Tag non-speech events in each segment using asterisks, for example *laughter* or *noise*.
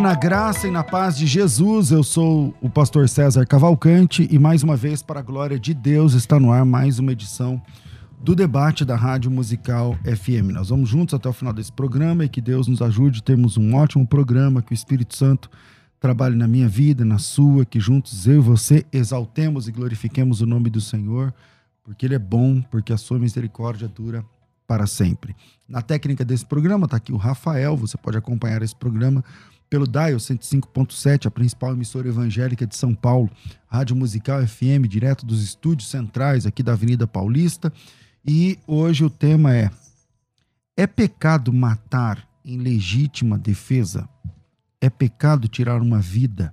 Na graça e na paz de Jesus. Eu sou o pastor César Cavalcante e mais uma vez, para a glória de Deus, está no ar mais uma edição do debate da Rádio Musical FM. Nós vamos juntos até o final desse programa e que Deus nos ajude a termos um ótimo programa, que o Espírito Santo trabalhe na minha vida, na sua, que juntos eu e você exaltemos e glorifiquemos o nome do Senhor, porque Ele é bom, porque a sua misericórdia dura para sempre. Na técnica desse programa está aqui o Rafael, você pode acompanhar esse programa pelo Dial 105.7, a principal emissora evangélica de São Paulo, Rádio Musical FM, direto dos estúdios centrais aqui da Avenida Paulista. E hoje o tema é: É pecado matar em legítima defesa? É pecado tirar uma vida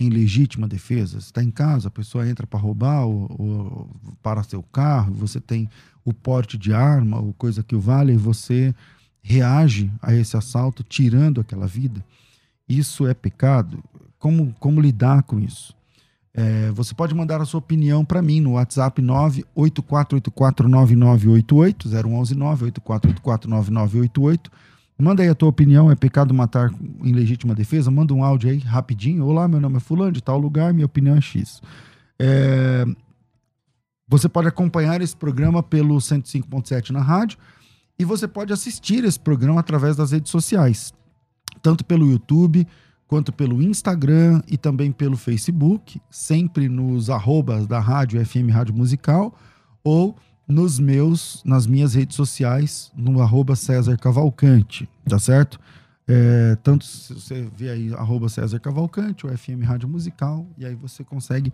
em legítima defesa? Você está em casa, a pessoa entra para roubar ou, ou para seu carro, você tem o porte de arma ou coisa que o vale, e você reage a esse assalto tirando aquela vida. Isso é pecado? Como, como lidar com isso? É, você pode mandar a sua opinião para mim no WhatsApp 984849988, 011 984849988. Manda aí a tua opinião, é pecado matar em legítima defesa? Manda um áudio aí rapidinho. Olá, meu nome é fulano, de tal lugar, minha opinião é X. É, você pode acompanhar esse programa pelo 105.7 na rádio e você pode assistir esse programa através das redes sociais, tanto pelo YouTube quanto pelo Instagram e também pelo Facebook, sempre nos arrobas da rádio FM Rádio Musical ou nos meus, nas minhas redes sociais, no arroba César Cavalcante, tá certo? É, tanto se você vê aí arroba César Cavalcante ou FM Rádio Musical, e aí você consegue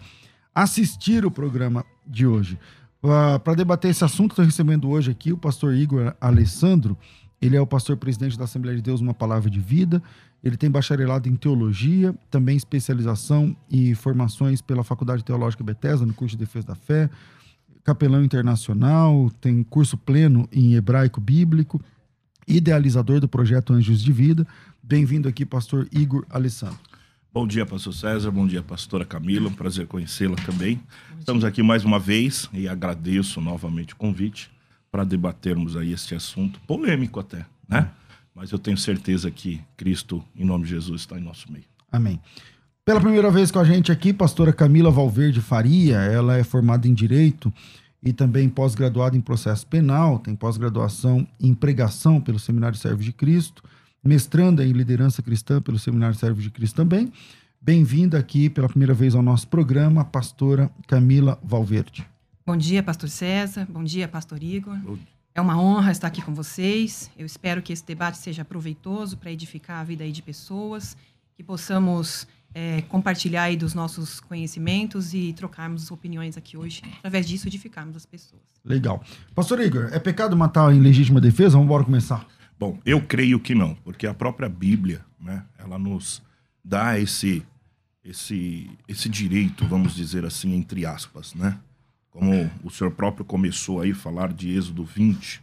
assistir o programa de hoje. Uh, Para debater esse assunto, estou recebendo hoje aqui o pastor Igor Alessandro. Ele é o pastor presidente da Assembleia de Deus Uma Palavra de Vida. Ele tem bacharelado em teologia, também especialização e formações pela Faculdade Teológica Bethesda, no curso de Defesa da Fé, capelão internacional, tem curso pleno em hebraico bíblico, idealizador do projeto Anjos de Vida. Bem-vindo aqui, pastor Igor Alessandro. Bom dia, pastor César. Bom dia, pastora Camila. Um prazer conhecê-la também. Estamos aqui mais uma vez e agradeço novamente o convite para debatermos aí este assunto, polêmico até, né? Mas eu tenho certeza que Cristo, em nome de Jesus, está em nosso meio. Amém. Pela primeira vez com a gente aqui, pastora Camila Valverde Faria, ela é formada em Direito e também pós-graduada em Processo Penal, tem pós-graduação em Pregação pelo Seminário Servo de Cristo, mestranda em Liderança Cristã pelo Seminário Servo de Cristo também. Bem-vinda aqui pela primeira vez ao nosso programa, pastora Camila Valverde. Bom dia, pastor César. Bom dia, pastor Igor. É uma honra estar aqui com vocês. Eu espero que esse debate seja proveitoso para edificar a vida aí de pessoas, que possamos é, compartilhar aí dos nossos conhecimentos e trocarmos opiniões aqui hoje. Através disso, edificarmos as pessoas. Legal. Pastor Igor, é pecado matar em legítima defesa? Vamos embora começar. Bom, eu creio que não, porque a própria Bíblia, né, ela nos dá esse esse esse direito, vamos dizer assim, entre aspas, né? Como o senhor próprio começou aí a falar de Êxodo 20,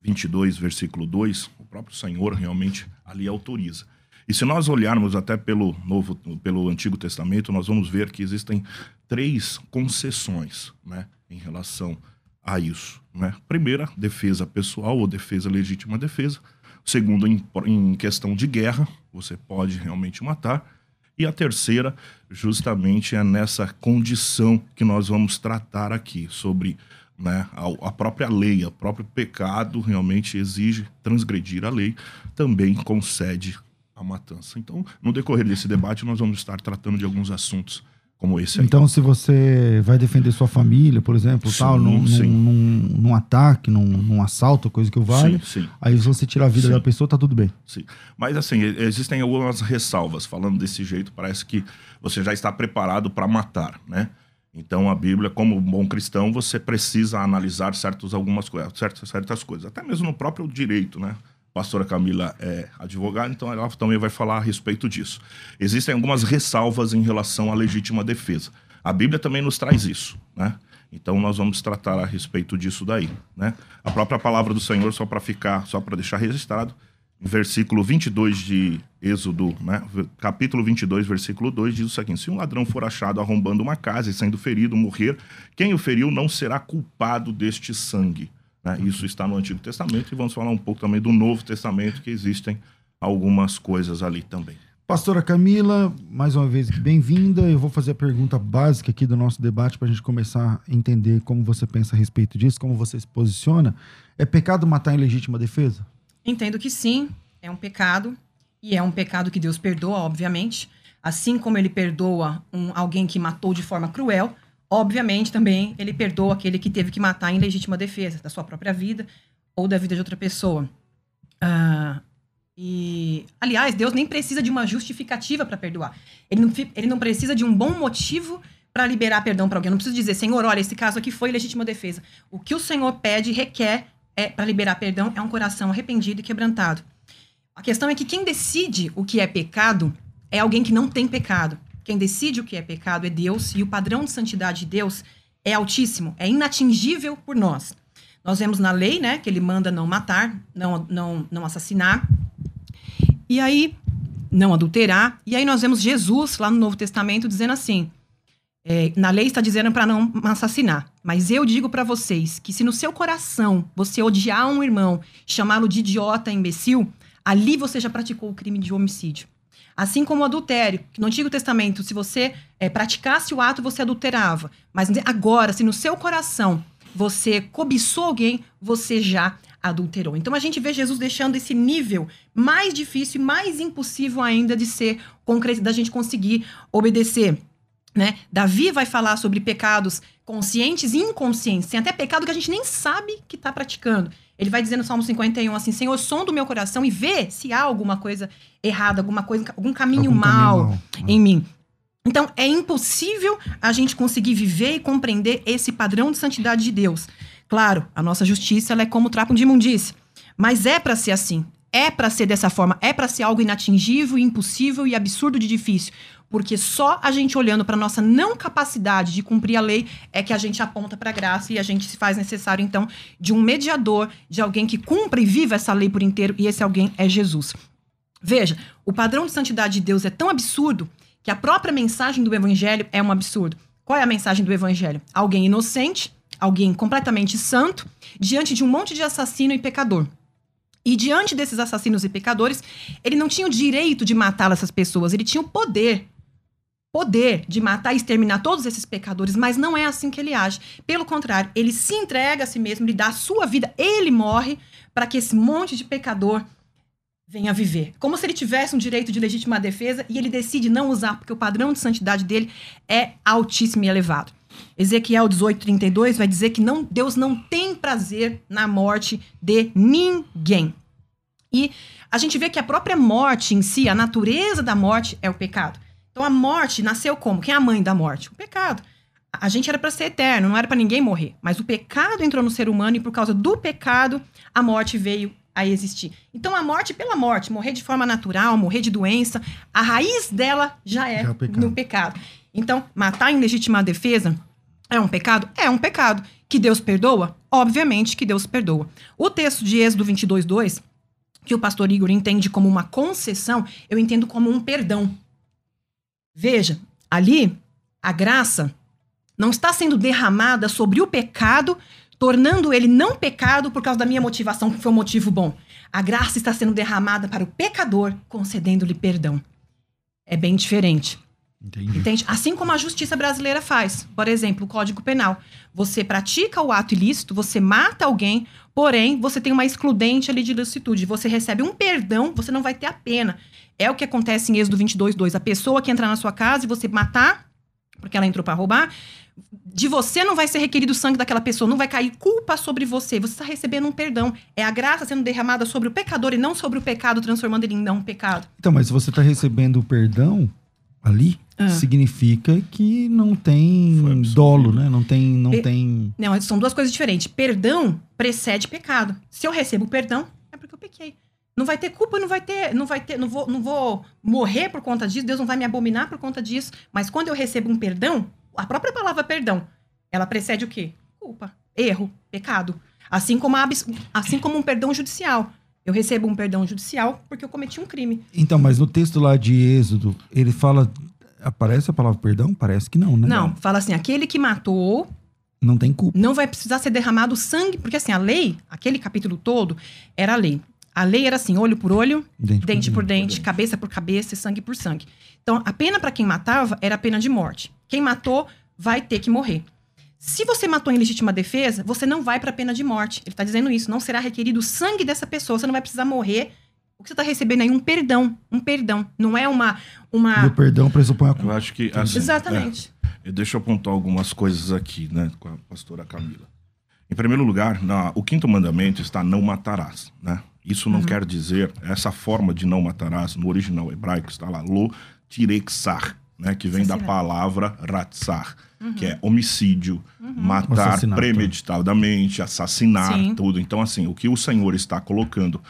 22, versículo 2, o próprio Senhor realmente ali autoriza. E se nós olharmos até pelo novo, pelo Antigo Testamento, nós vamos ver que existem três concessões, né, em relação a isso, né? Primeira, defesa pessoal ou defesa legítima defesa. Segundo, em, em questão de guerra, você pode realmente matar. E a terceira, justamente, é nessa condição que nós vamos tratar aqui, sobre né, a, a, própria lei, o próprio pecado realmente exige transgredir a lei, também concede a matança. Então, no decorrer desse debate, nós vamos estar tratando de alguns assuntos como esse aí. Então, se você vai defender sua família, por exemplo, Sim, tal, num, num, num- num ataque, num, assalto, coisa que eu valha, Sim, sim. aí se você tirar a vida Sim. da pessoa, tá tudo bem. Sim. Mas assim, existem algumas ressalvas. Falando desse jeito, parece que você já está preparado para matar, né? Então a Bíblia, como bom cristão, você precisa analisar certos, algumas coisas, certas, certas coisas. Até mesmo no próprio direito, né? Pastora Camila é advogada, então ela também vai falar a respeito disso. Existem algumas ressalvas em relação à legítima defesa. A Bíblia também nos traz isso, né? Então nós vamos tratar a respeito disso daí, né? A própria palavra do Senhor, só para ficar, só para deixar registrado, versículo 22 de Êxodo, né? capítulo 22, versículo 2, diz o seguinte: Se um ladrão for achado arrombando uma casa e sendo ferido, morrer, quem o feriu não será culpado deste sangue. Né? Isso está no Antigo Testamento e vamos falar um pouco também do Novo Testamento, que existem algumas coisas ali também. Pastora Camila, mais uma vez bem-vinda. Eu vou fazer a pergunta básica aqui do nosso debate para a gente começar a entender como você pensa a respeito disso, como você se posiciona. É pecado matar em legítima defesa? Entendo que sim, é um pecado. E é um pecado que Deus perdoa, obviamente. Assim como ele perdoa um, alguém que matou de forma cruel, obviamente também ele perdoa aquele que teve que matar em legítima defesa da sua própria vida ou da vida de outra pessoa. Ah, e, aliás, Deus nem precisa de uma justificativa para perdoar. Ele não, ele não precisa de um bom motivo para liberar perdão para alguém. Não precisa dizer, Senhor, olha, esse caso aqui foi legítima defesa. O que o Senhor pede, requer é, para liberar perdão é um coração arrependido e quebrantado. A questão é que quem decide o que é pecado é alguém que não tem pecado. Quem decide o que é pecado é Deus e o padrão de santidade de Deus é altíssimo, é inatingível por nós. Nós vemos na lei, né, que ele manda não matar, não, não, não assassinar. E aí, não adulterar. E aí nós vemos Jesus lá no Novo Testamento dizendo assim: é, na lei está dizendo para não assassinar. Mas eu digo para vocês que se no seu coração você odiar um irmão, chamá-lo de idiota, imbecil, ali você já praticou o crime de homicídio. Assim como o adultério, que no Antigo Testamento, se você é, praticasse o ato, você adulterava. Mas agora, se no seu coração você cobiçou alguém, você já adulterou. Então a gente vê Jesus deixando esse nível mais difícil e mais impossível ainda de ser concreto, da gente conseguir obedecer. Né? Davi vai falar sobre pecados conscientes e inconscientes. Tem até pecado que a gente nem sabe que está praticando. Ele vai dizer no Salmo 51 assim: Senhor, som do meu coração e vê se há alguma coisa errada, alguma coisa, algum caminho Algum mal caminho mal. em mim. Então, é impossível a gente conseguir viver e compreender esse padrão de santidade de Deus. Claro, a nossa justiça ela é como trapo de imundície. Mas é para ser assim. É para ser dessa forma. É para ser algo inatingível, impossível e absurdo de difícil. Porque só a gente olhando para nossa não capacidade de cumprir a lei é que a gente aponta para a graça e a gente se faz necessário, então, de um mediador, de alguém que cumpra e viva essa lei por inteiro, e esse alguém é Jesus. Veja, o padrão de santidade de Deus é tão absurdo que a própria mensagem do evangelho é um absurdo. Qual é a mensagem do evangelho? Alguém inocente, alguém completamente santo, diante de um monte de assassino e pecador. E diante desses assassinos e pecadores, ele não tinha o direito de matar essas pessoas, ele tinha o poder. Poder de matar e exterminar todos esses pecadores, mas não é assim que ele age. Pelo contrário, ele se entrega a si mesmo, ele dá a sua vida, ele morre para que esse monte de pecador venha viver. Como se ele tivesse um direito de legítima defesa e ele decide não usar, porque o padrão de santidade dele é altíssimo e elevado. Ezequiel 18, 32 vai dizer que não, Deus não tem prazer na morte de ninguém. E a gente vê que a própria morte em si, a natureza da morte é o pecado. Então a morte nasceu como? Quem é a mãe da morte? O pecado. A gente era para ser eterno, não era para ninguém morrer. Mas o pecado entrou no ser humano e por causa do pecado a morte veio a existir. Então a morte pela morte, morrer de forma natural, morrer de doença, a raiz dela já é, Já é pecado. no pecado. Então matar em legítima defesa é um pecado? É um pecado. Que Deus perdoa? Obviamente que Deus perdoa. O texto de Êxodo 22, 2, que o pastor Igor entende como uma concessão, eu entendo como um perdão. Veja, ali a graça não está sendo derramada sobre o pecado, tornando ele não pecado por causa da minha motivação, que foi um motivo bom. A graça está sendo derramada para o pecador, concedendo-lhe perdão. É bem diferente. Entendi. Entende? Assim como a justiça brasileira faz. Por exemplo, o Código Penal. Você pratica o ato ilícito, você mata alguém, porém, você tem uma excludente ali de ilicitude. Você recebe um perdão, você não vai ter a pena. É o que acontece em Êxodo 22, 2. A pessoa que entrar na sua casa e você matar, porque ela entrou para roubar, de você não vai ser requerido o sangue daquela pessoa, não vai cair culpa sobre você. Você está recebendo um perdão. É a graça sendo derramada sobre o pecador e não sobre o pecado, transformando ele em não pecado. Então, mas se você está recebendo o perdão ali, Ah. significa que não tem dolo, né? Não tem, não E- tem. Não, são duas coisas diferentes. Perdão precede pecado. Se eu recebo perdão, é porque eu pequei. Não vai ter culpa, não vai ter, não vai ter, não vou, não vou morrer por conta disso, Deus não vai me abominar por conta disso. Mas quando eu recebo um perdão, a própria palavra perdão, ela precede o quê? Culpa, erro, pecado. Assim como, a assim como um perdão judicial. Eu recebo um perdão judicial porque eu cometi um crime. Então, mas no texto lá de Êxodo, ele fala. Aparece a palavra perdão? Parece que não, né? Não, fala assim, aquele que matou Não tem culpa. não vai precisar ser derramado sangue, porque assim, a lei, aquele capítulo todo, era a lei. A lei era assim, olho por olho, Dente, dente por dente, dente. cabeça por cabeça e sangue por sangue. Então, a pena para quem matava era a pena de morte. Quem matou vai ter que morrer. Se você matou em legítima defesa, você não vai para a pena de morte. Ele está dizendo isso. Não será requerido o sangue dessa pessoa. Você não vai precisar morrer. O que você está recebendo aí? Um perdão. Um perdão. Não é uma. E o uma... perdão pressupõe a Eu culpa. acho que. Assim, Exatamente. é, deixa eu apontar algumas coisas aqui, né, com a pastora Camila. Em primeiro lugar, na- o quinto mandamento está não matarás, né? Isso não quer dizer, essa forma de não matarás, no original hebraico está lá, lo tirexar, né? Que vem da palavra ratzar, que é homicídio, O matar premeditadamente, assassinar, Sim. tudo. Então, assim, o que o Senhor está colocando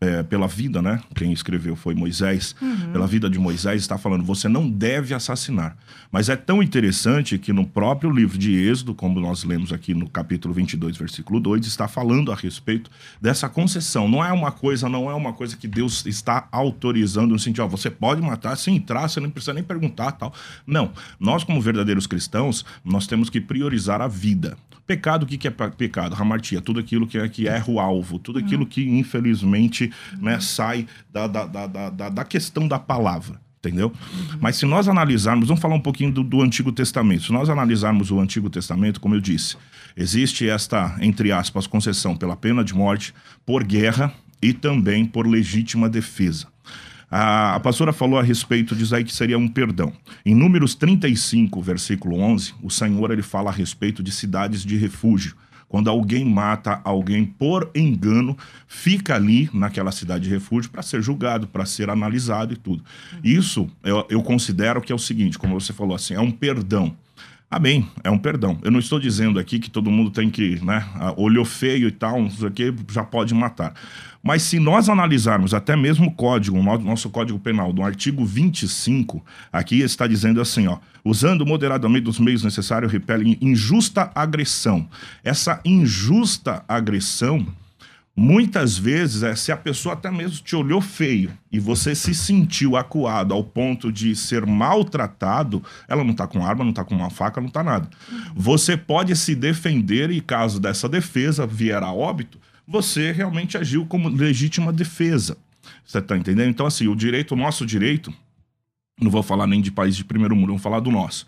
é, pela vida, né? Quem escreveu foi Moisés. Pela vida de Moisés, está falando: você não deve assassinar. Mas é tão interessante que no próprio livro de Êxodo, como nós lemos aqui no capítulo 22, versículo 2, está falando a respeito dessa concessão. Não é uma coisa, não é uma coisa que Deus está autorizando no sentido, ó, você pode matar sem entrar, você não precisa nem perguntar, tal. Não. Nós, como verdadeiros cristãos, nós temos que priorizar a vida. Pecado, o que que é pe- pecado? Ramartia, tudo aquilo que, é, que erra o alvo, tudo aquilo que, infelizmente, né, sai da, da, da, da, da- questão da palavra. Entendeu? Mas se nós analisarmos, vamos falar um pouquinho do, do Antigo Testamento. Se nós analisarmos o Antigo Testamento, como eu disse, existe esta, entre aspas, concessão pela pena de morte, por guerra e também por legítima defesa. A, a pastora falou a respeito disso aí que seria um perdão. Em Números 35, versículo 11, o Senhor ele fala a respeito de cidades de refúgio. Quando alguém mata alguém por engano, fica ali naquela cidade de refúgio para ser julgado, para ser analisado e tudo. Isso eu, eu considero que é o seguinte, como você falou assim, é um perdão. Amém, é um perdão. Eu não estou dizendo aqui que todo mundo tem que, né, olhou feio e tal, não sei o que, já pode matar. Mas se nós analisarmos até mesmo o código, o no- nosso código penal, do artigo 25, aqui está dizendo assim, ó, usando moderadamente os meios necessários, repele injusta agressão. Essa injusta agressão, Muitas vezes, é, se a pessoa até mesmo te olhou feio e você se sentiu acuado ao ponto de ser maltratado, ela não tá com arma, não tá com uma faca, não tá nada. Você pode se defender e caso dessa defesa vier a óbito, você realmente agiu como legítima defesa. Você tá entendendo? Então, assim, o direito, o nosso direito, não vou falar nem de país de primeiro mundo, vou falar do nosso.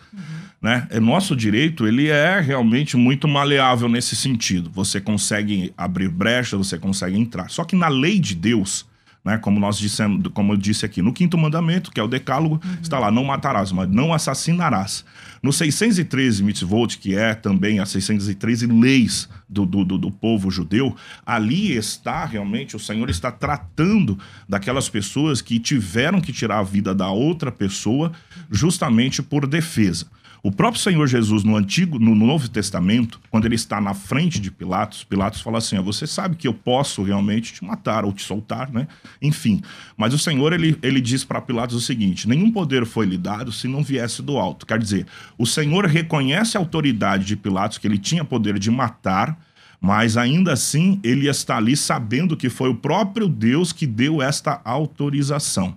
Né? É, nosso direito, ele é realmente muito maleável nesse sentido. Você consegue abrir brecha, você consegue entrar. Só que na lei de Deus, né, como nós dissemos, como eu disse aqui, no quinto mandamento, que é o decálogo, está lá, não matarás, mas não assassinarás. No 613 mitzvot, que é também as 613 leis do, do, do, do povo judeu, ali está realmente, o Senhor está tratando daquelas pessoas que tiveram que tirar a vida da outra pessoa justamente por defesa. O próprio Senhor Jesus, no Antigo, no Novo Testamento, quando ele está na frente de Pilatos, Pilatos fala assim: ó, você sabe que eu posso realmente te matar ou te soltar, né? Enfim. Mas o Senhor, ele, ele diz para Pilatos o seguinte: nenhum poder foi lhe dado se não viesse do alto. Quer dizer, o Senhor reconhece a autoridade de Pilatos, que ele tinha poder de matar, mas ainda assim ele está ali sabendo que foi o próprio Deus que deu esta autorização.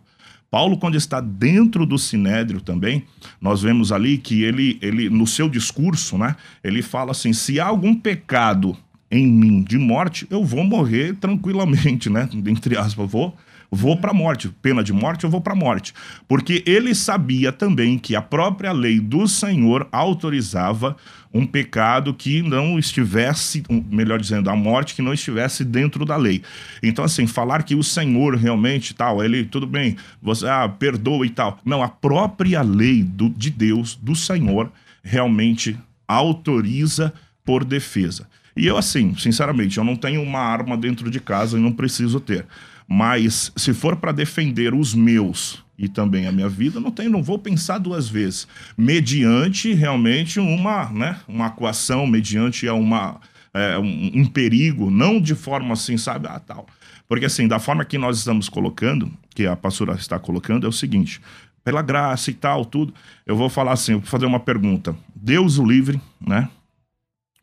Paulo, quando está dentro do sinédrio também, nós vemos ali que ele, ele no seu discurso, né, ele fala assim: se há algum pecado em mim de morte, eu vou morrer tranquilamente, né? *laughs* Entre aspas, vou vou para a morte. Pena de morte, eu vou para a morte. Porque ele sabia também que a própria lei do Senhor autorizava um pecado que não estivesse, melhor dizendo, a morte que não estivesse dentro da lei. Então, assim, falar que o Senhor realmente tal, ele, tudo bem, você ah, perdoa e tal. Não, a própria lei do, de Deus, do Senhor, realmente autoriza por defesa. E eu, assim, sinceramente, eu não tenho uma arma dentro de casa e não preciso ter. Mas se for para defender os meus e também a minha vida, não tem, não vou pensar duas vezes. Mediante realmente uma, né, uma coação, mediante uma, é, um, um, perigo, não de forma assim, sabe, ah, tal. Porque assim, da forma que nós estamos colocando, que a pastora está colocando, é o seguinte: pela graça e tal, tudo, eu vou falar assim, vou fazer uma pergunta. Deus o livre, né?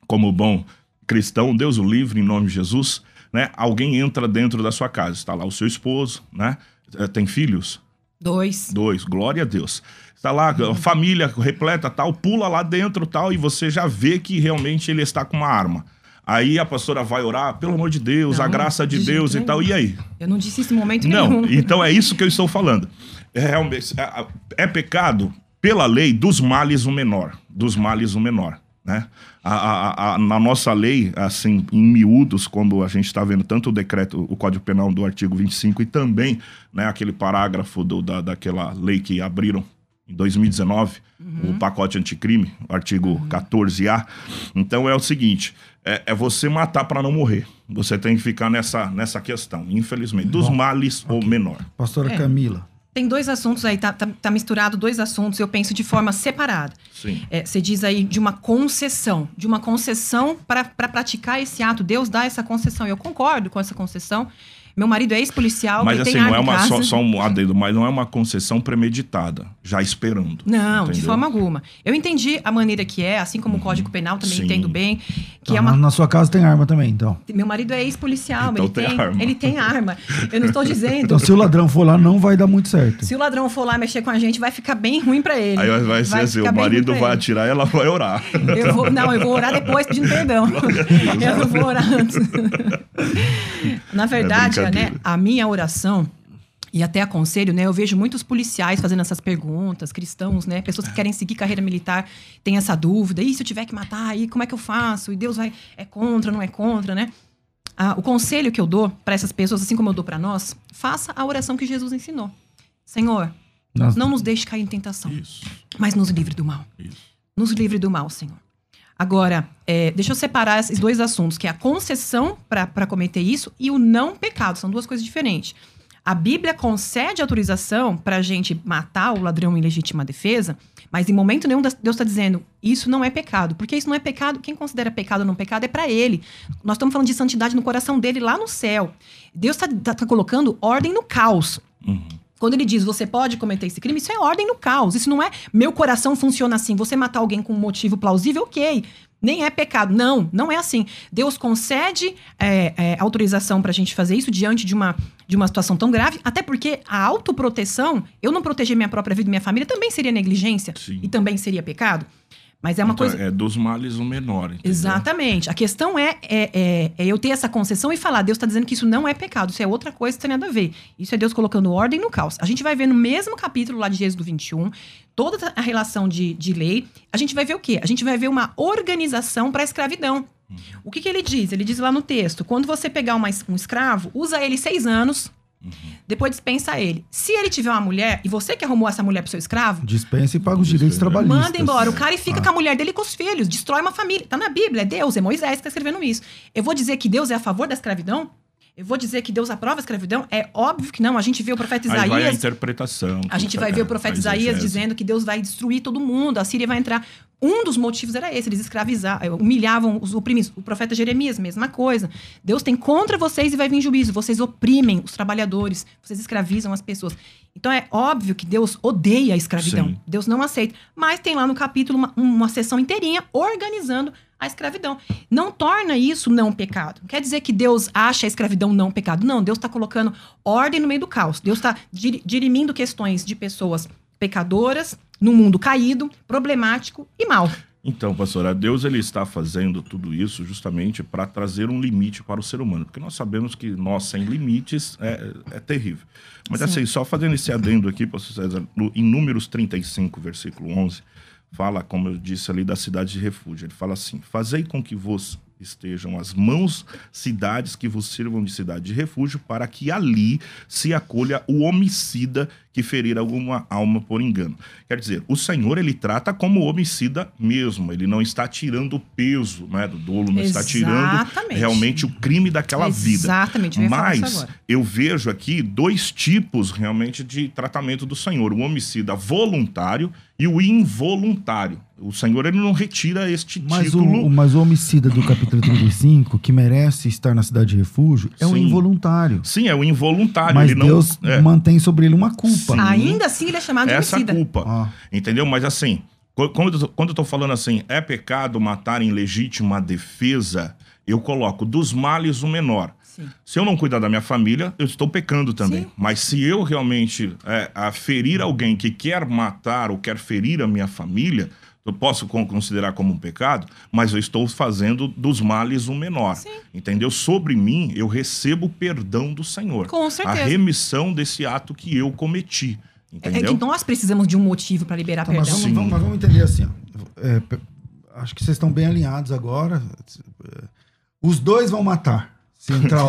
Como bom cristão, Deus o livre, em nome de Jesus, né? Alguém entra dentro da sua casa, está lá o seu esposo, né? É, tem filhos? Dois. Dois, glória a Deus. Está lá, a família repleta, tal, pula lá dentro, tal, e você já vê que realmente ele está com uma arma. Aí a pastora vai orar, pelo amor de Deus, não, a graça de, de Deus e tal. E aí? Eu não disse isso em momento não, nenhum. Não, então é isso que eu estou falando. É, é, é pecado, pela lei, dos males o menor. Dos males o menor. Né? A, a, a, na nossa lei, assim, em miúdos, quando a gente está vendo tanto o decreto, o Código Penal do artigo 25 e também né, aquele parágrafo do, da, daquela lei que abriram em 2019, uhum. o pacote anticrime, o artigo uhum. 14A. Então é o seguinte: é, é você matar para não morrer. Você tem que ficar nessa, nessa questão, infelizmente, dos Bom, males okay. ou menor. Pastora é. Camila tem dois assuntos aí, tá, tá, tá, misturado dois assuntos, eu penso de forma separada. Sim. É, você diz aí de uma concessão, de uma concessão para pra praticar esse ato. Deus dá essa concessão. Eu concordo com essa concessão. Meu marido é ex-policial, mas assim, não é uma só, só, um adendo, mas não é uma concessão premeditada, já esperando. Não, entendeu? de forma alguma. Eu entendi a maneira que é, assim como uhum. o Código Penal também Sim. entendo bem, que é uma Na sua casa tem arma também, então. Meu marido é ex-policial, então ele tem, tem arma. ele tem arma. Eu não estou *laughs* dizendo. Então se o ladrão for lá não vai dar muito certo. Se o ladrão for lá mexer com a gente, vai ficar bem ruim para ele. Aí vai ser vai assim, o marido vai atirar e ela vai orar. Eu vou, não, eu vou orar depois pedindo perdão. *laughs* eu não vou orar antes. *laughs* Na verdade, é né, a minha oração e até aconselho, né? Eu vejo muitos policiais fazendo essas perguntas, cristãos, né? Pessoas que querem seguir carreira militar têm essa dúvida. E se eu tiver que matar, aí como é que eu faço? E Deus vai é contra, não é contra, né? Ah, o conselho que eu dou para essas pessoas, assim como eu dou para nós, faça a oração que Jesus ensinou. Senhor, Nossa. não nos deixe cair em tentação, Isso. mas nos livre do mal. Isso. Nos livre do mal, Senhor. Agora, é, deixa eu separar esses dois assuntos, que é a concessão para cometer isso e o não pecado. São duas coisas diferentes. A Bíblia concede autorização para a gente matar o ladrão em legítima defesa, mas em momento nenhum Deus está dizendo isso não é pecado. Porque isso não é pecado, quem considera pecado ou não pecado é para ele. Nós estamos falando de santidade no coração dele lá no céu. Deus está tá, tá colocando ordem no caos. Uhum. Quando ele diz você pode cometer esse crime, isso é ordem no caos. Isso não é meu coração funciona assim. Você matar alguém com um motivo plausível, ok. Nem é pecado. Não, não é assim. Deus concede é, é, autorização para a gente fazer isso diante de uma, de uma situação tão grave, até porque a autoproteção, eu não proteger minha própria vida e minha família, também seria negligência Sim. e também seria pecado. Mas é uma então, coisa. É dos males o menor. Entendeu? Exatamente. A questão é, é, é, é, eu ter essa concessão e falar: Deus está dizendo que isso não é pecado, isso é outra coisa que tem nada a ver. Isso é Deus colocando ordem no caos. A gente vai ver no mesmo capítulo lá de Gênesis do 21, toda a relação de, de lei. A gente vai ver o quê? A gente vai ver uma organização para a escravidão. Uhum. O que, que ele diz? Ele diz lá no texto: quando você pegar uma, um escravo, usa ele seis anos Uhum. Depois dispensa ele. Se ele tiver uma mulher e você que arrumou essa mulher pro seu escravo. Dispensa e paga os direitos trabalhistas. Manda embora. O cara e fica ah. com a mulher dele e com os filhos. Destrói uma família. Tá na Bíblia. É Deus, é Moisés que tá escrevendo isso. Eu vou dizer que Deus é a favor da escravidão? Eu vou dizer que Deus aprova a escravidão? É óbvio que não. A gente vê o profeta Isaías. Aí vai a interpretação. A gente vai ver o profeta Isaías dizendo que Deus vai destruir todo mundo. A Síria vai entrar. Um dos motivos era esse, eles escravizavam, eh, humilhavam os oprimidos. O profeta Jeremias, mesma coisa. Deus tem contra vocês e vai vir juízo. Vocês oprimem os trabalhadores, vocês escravizam as pessoas. Então é óbvio que Deus odeia a escravidão. Sim. Deus não aceita. Mas tem lá no capítulo uma, uma sessão inteirinha organizando a escravidão. Não torna isso não pecado. Não quer dizer que Deus acha a escravidão não pecado. Não, Deus está colocando ordem no meio do caos. Deus está dirimindo questões de pessoas pecadoras, num mundo caído, problemático e mal. Então, pastora, Deus ele está fazendo tudo isso justamente para trazer um limite para o ser humano, porque nós sabemos que nós sem limites é, é terrível. Mas Sim. assim, só fazendo esse adendo aqui, pastor César, em Números 35, versículo 11, fala, como eu disse ali, da cidade de refúgio. Ele fala assim: Fazei com que vos estejam as mãos cidades que vos sirvam de cidade de refúgio, para que ali se acolha o homicida que ferir alguma alma por engano. Quer dizer, o Senhor ele trata como homicida mesmo, ele não está tirando o peso né, do dolo, não Exatamente. está tirando realmente o crime daquela Exatamente. vida. Exatamente, Mas eu vejo aqui dois tipos realmente de tratamento do Senhor: o homicida voluntário e o involuntário. O Senhor ele não retira este mas título. O, mas o homicida do capítulo 35, que merece estar na cidade de refúgio, é Sim. o involuntário. Sim, é o involuntário. Mas ele Deus não, é... mantém sobre ele uma culpa. Sim. Ainda assim ele é chamado de Essa homicida. culpa. Ah. Entendeu? Mas assim, quando, quando eu tô falando assim, é pecado matar em legítima defesa, eu coloco dos males o menor. Sim. Se eu não cuidar da minha família, eu estou pecando também. Sim. Mas se eu realmente é, a ferir alguém que quer matar ou quer ferir a minha família, eu posso considerar como um pecado, mas eu estou fazendo dos males o menor. Sim. Entendeu? Sobre mim, eu recebo o perdão do Senhor. Com certeza. A remissão desse ato que eu cometi. Entendeu? É que nós precisamos de um motivo para liberar tá, perdão. Mas vamos, mas vamos, entender assim. Ó. É, acho que vocês estão bem alinhados agora. Os dois vão matar. Se entrar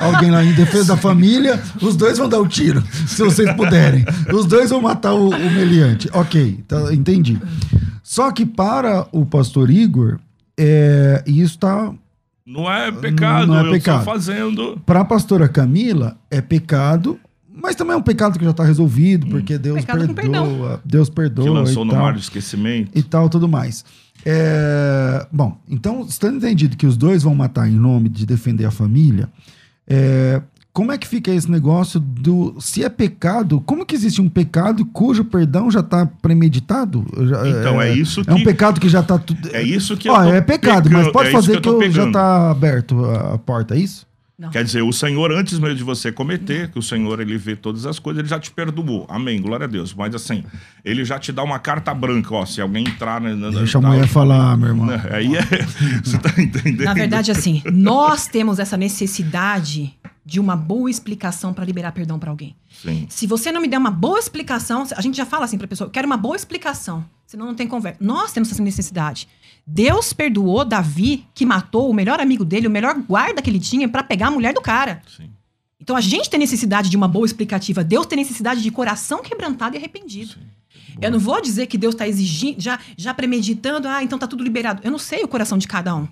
alguém lá em defesa da família, os dois vão dar o um tiro, se vocês puderem. Os dois vão matar o, o meliante. Ok, tá, entendi. Só que para o pastor Igor, é, isso está. Não é pecado, não é pecado. fazendo. Para a pastora Camila, é pecado, mas também é um pecado que já está resolvido, porque hum. Deus pecado perdoa. Deus perdoa. Que lançou no tal, mar do esquecimento. E tal, tudo mais. É, bom, então, estando entendido que os dois vão matar em nome de defender a família, é, como é que fica esse negócio do. Se é pecado, como que existe um pecado cujo perdão já está premeditado? Já, então, é, é, isso que. É um pecado que já está. tudo. É isso que. Ó, é pecado, pegando, mas pode é fazer que, que já está aberto a porta, é isso? Não. Quer dizer, o Senhor, antes mesmo de você cometer, que o Senhor ele vê todas as coisas, ele já te perdoou. Amém, glória a Deus. Mas assim, ele já te dá uma carta branca, ó. Se alguém entrar. Na, na, Deixa na, a mulher falar, meu irmão. Aí é. *laughs* Você tá entendendo? Na verdade, assim, nós temos essa necessidade de uma boa explicação para liberar perdão para alguém. Sim. Se você não me der uma boa explicação, a gente já fala assim para a pessoa, eu quero uma boa explicação, senão não tem conversa. Nós temos essa necessidade. Deus perdoou Davi, que matou o melhor amigo dele, o melhor guarda que ele tinha, para pegar a mulher do cara. Sim. Então a gente tem necessidade de uma boa explicativa. Deus tem necessidade de coração quebrantado e arrependido. Sim. Eu não vou dizer que Deus está exigindo, já, já premeditando, ah, então tá tudo liberado. Eu não sei o coração de cada um.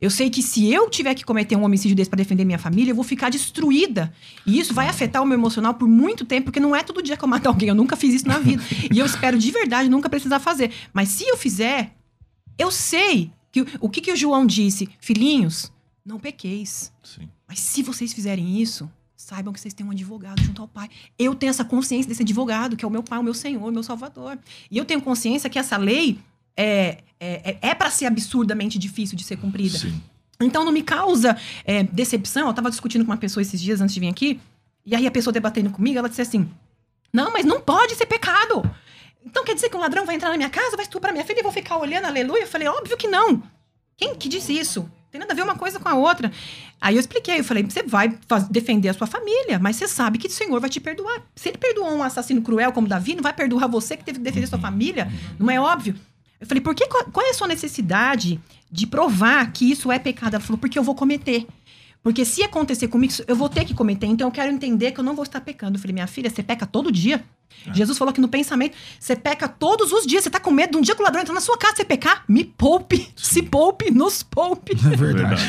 Eu sei que se eu tiver que cometer um homicídio desse para defender minha família, eu vou ficar destruída. E isso vai afetar o meu emocional por muito tempo, porque não é todo dia que eu mato *laughs* alguém. Eu nunca fiz isso na vida. e eu espero de verdade nunca precisar fazer. Mas se eu fizer, eu sei que o que, que o João disse, filhinhos, não pequeis. Sim. Mas se vocês fizerem isso, saibam que vocês têm um advogado junto ao Pai. Eu tenho essa consciência desse advogado, que é o meu Pai, o meu Senhor, o meu Salvador. E eu tenho consciência que essa lei é, é, é, é para ser absurdamente difícil de ser cumprida. Sim. Então não me causa é, decepção. Eu estava discutindo com uma pessoa esses dias antes de vir aqui, e aí a pessoa debatendo comigo, ela disse assim: Não, mas não pode ser pecado. Então quer dizer que um ladrão vai entrar na minha casa, vai estuprar minha filha e vou ficar olhando, aleluia? Eu falei: Óbvio que não. Quem que disse isso? Tem nada a ver uma coisa com a outra. Aí eu expliquei, eu falei, você vai defender a sua família, mas você sabe que o Senhor vai te perdoar. Se ele perdoou um assassino cruel como Davi, não vai perdoar você que teve que defender sua família? Não é óbvio? Eu falei, por que, qual é a sua necessidade de provar que isso é pecado? Ela falou, porque eu vou cometer. Porque se acontecer comigo, eu vou ter que cometer. Então eu quero entender que eu não vou estar pecando. Eu falei, minha filha, você peca todo dia. É. Jesus falou que no pensamento, você peca todos os dias. Você tá com medo de um dia que o ladrão entrar na sua casa, você pecar? Me poupe, Sim. se poupe, nos poupe. É verdade.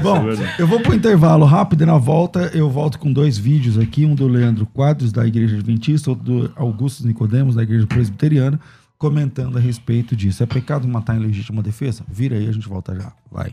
Bom, é verdade. eu vou pro intervalo rápido e na volta eu volto com dois vídeos aqui. Um do Leandro Quadros, da Igreja Adventista, outro do Augusto Nicodemos, da Igreja Presbiteriana comentando a respeito disso. É pecado matar em legítima defesa? Vira aí, a gente volta já. Vai.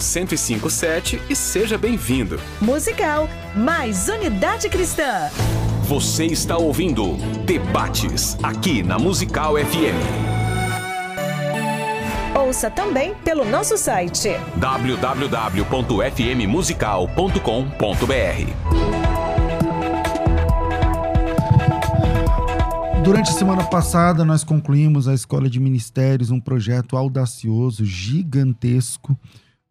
1057 e seja bem-vindo. Musical mais Unidade Cristã. Você está ouvindo Debates aqui na Musical FM. Ouça também pelo nosso site www.fmmusical.com.br. Durante a semana passada, nós concluímos a Escola de Ministérios, um projeto audacioso, gigantesco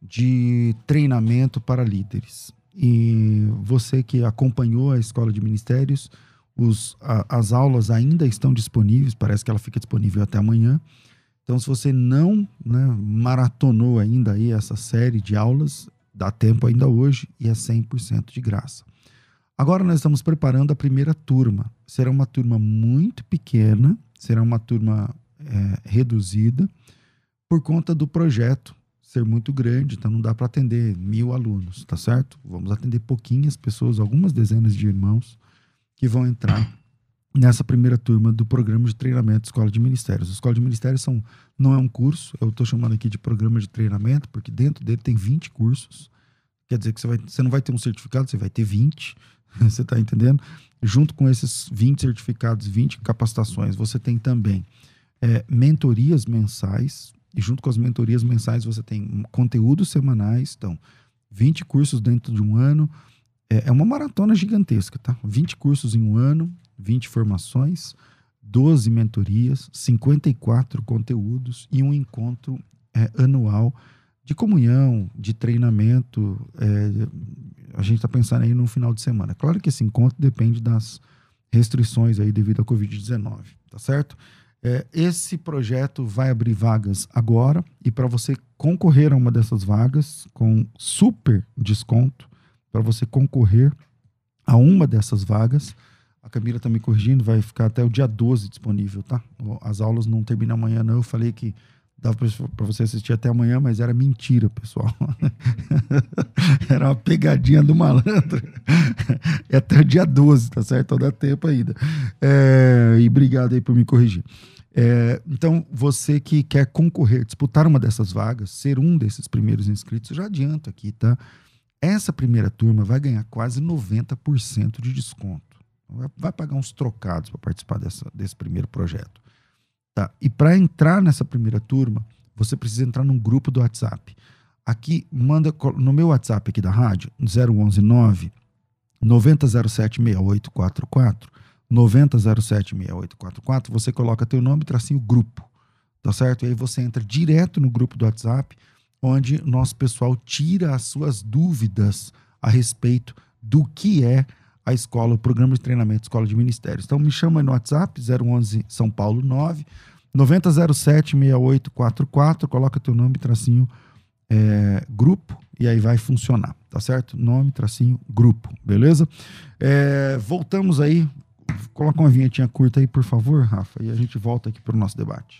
de treinamento para líderes. E você que acompanhou a Escola de Ministérios, os, a, as aulas ainda estão disponíveis, parece que ela fica disponível até amanhã. Então, se você não né, maratonou ainda aí essa série de aulas, dá tempo ainda hoje e é 100% de graça. Agora nós estamos preparando a primeira turma. Será uma turma muito pequena, será uma turma é, reduzida, por conta do projeto ser muito grande, então não dá para atender mil alunos, tá certo? Vamos atender pouquinhas pessoas, algumas dezenas de irmãos que vão entrar nessa primeira turma do programa de treinamento Escola de Ministérios. Escola de Ministérios são, não é um curso, eu estou chamando aqui de programa de treinamento, porque dentro dele tem 20 cursos. Quer dizer que você, vai, você não vai ter um certificado, você vai ter 20. *laughs* Você está entendendo? Junto com esses 20 certificados, 20 capacitações, você tem também é, mentorias mensais, e junto com as mentorias mensais, você tem conteúdos semanais. Então, 20 cursos dentro de um ano. É, é uma maratona gigantesca, tá? 20 cursos em um ano, 20 formações, 12 mentorias, 54 conteúdos e um encontro é, anual de comunhão, de treinamento. É, a gente está pensando aí no final de semana. Claro que esse encontro depende das restrições aí devido à Covid-19, tá certo? É, esse projeto vai abrir vagas agora e para você concorrer a uma dessas vagas com super desconto, para você concorrer a uma dessas vagas, a Camila está me corrigindo, vai ficar até o dia 12 disponível, tá? As aulas não terminam amanhã, não. Eu falei que dava para você assistir até amanhã, mas era mentira, pessoal. *laughs* era uma pegadinha do malandro. é até o dia 12, tá certo? Então dá tempo ainda. É, e obrigado aí por me corrigir. É, então, você que quer concorrer, disputar uma dessas vagas, ser um desses primeiros inscritos, já adianto aqui, tá? Essa primeira turma vai ganhar quase 90% de desconto. Vai, vai, pagar uns trocados para participar dessa, desse primeiro projeto. Tá? E para entrar nessa primeira turma, você precisa entrar num grupo do WhatsApp. Aqui, manda no meu WhatsApp aqui da rádio, 0119 9007 6844 90076844, você coloca teu nome, tracinho grupo, tá certo? E aí você entra direto no grupo do WhatsApp, onde nosso pessoal tira as suas dúvidas a respeito do que é a escola, o programa de treinamento Escola de Ministérios. Então me chama no WhatsApp 011 São Paulo 9 9007 6844, coloca teu nome, tracinho é, grupo e aí vai funcionar, tá certo? Nome, tracinho, grupo, beleza? É, voltamos aí Coloca uma vinhetinha curta aí, por favor, Rafa, e a gente volta aqui para o nosso debate.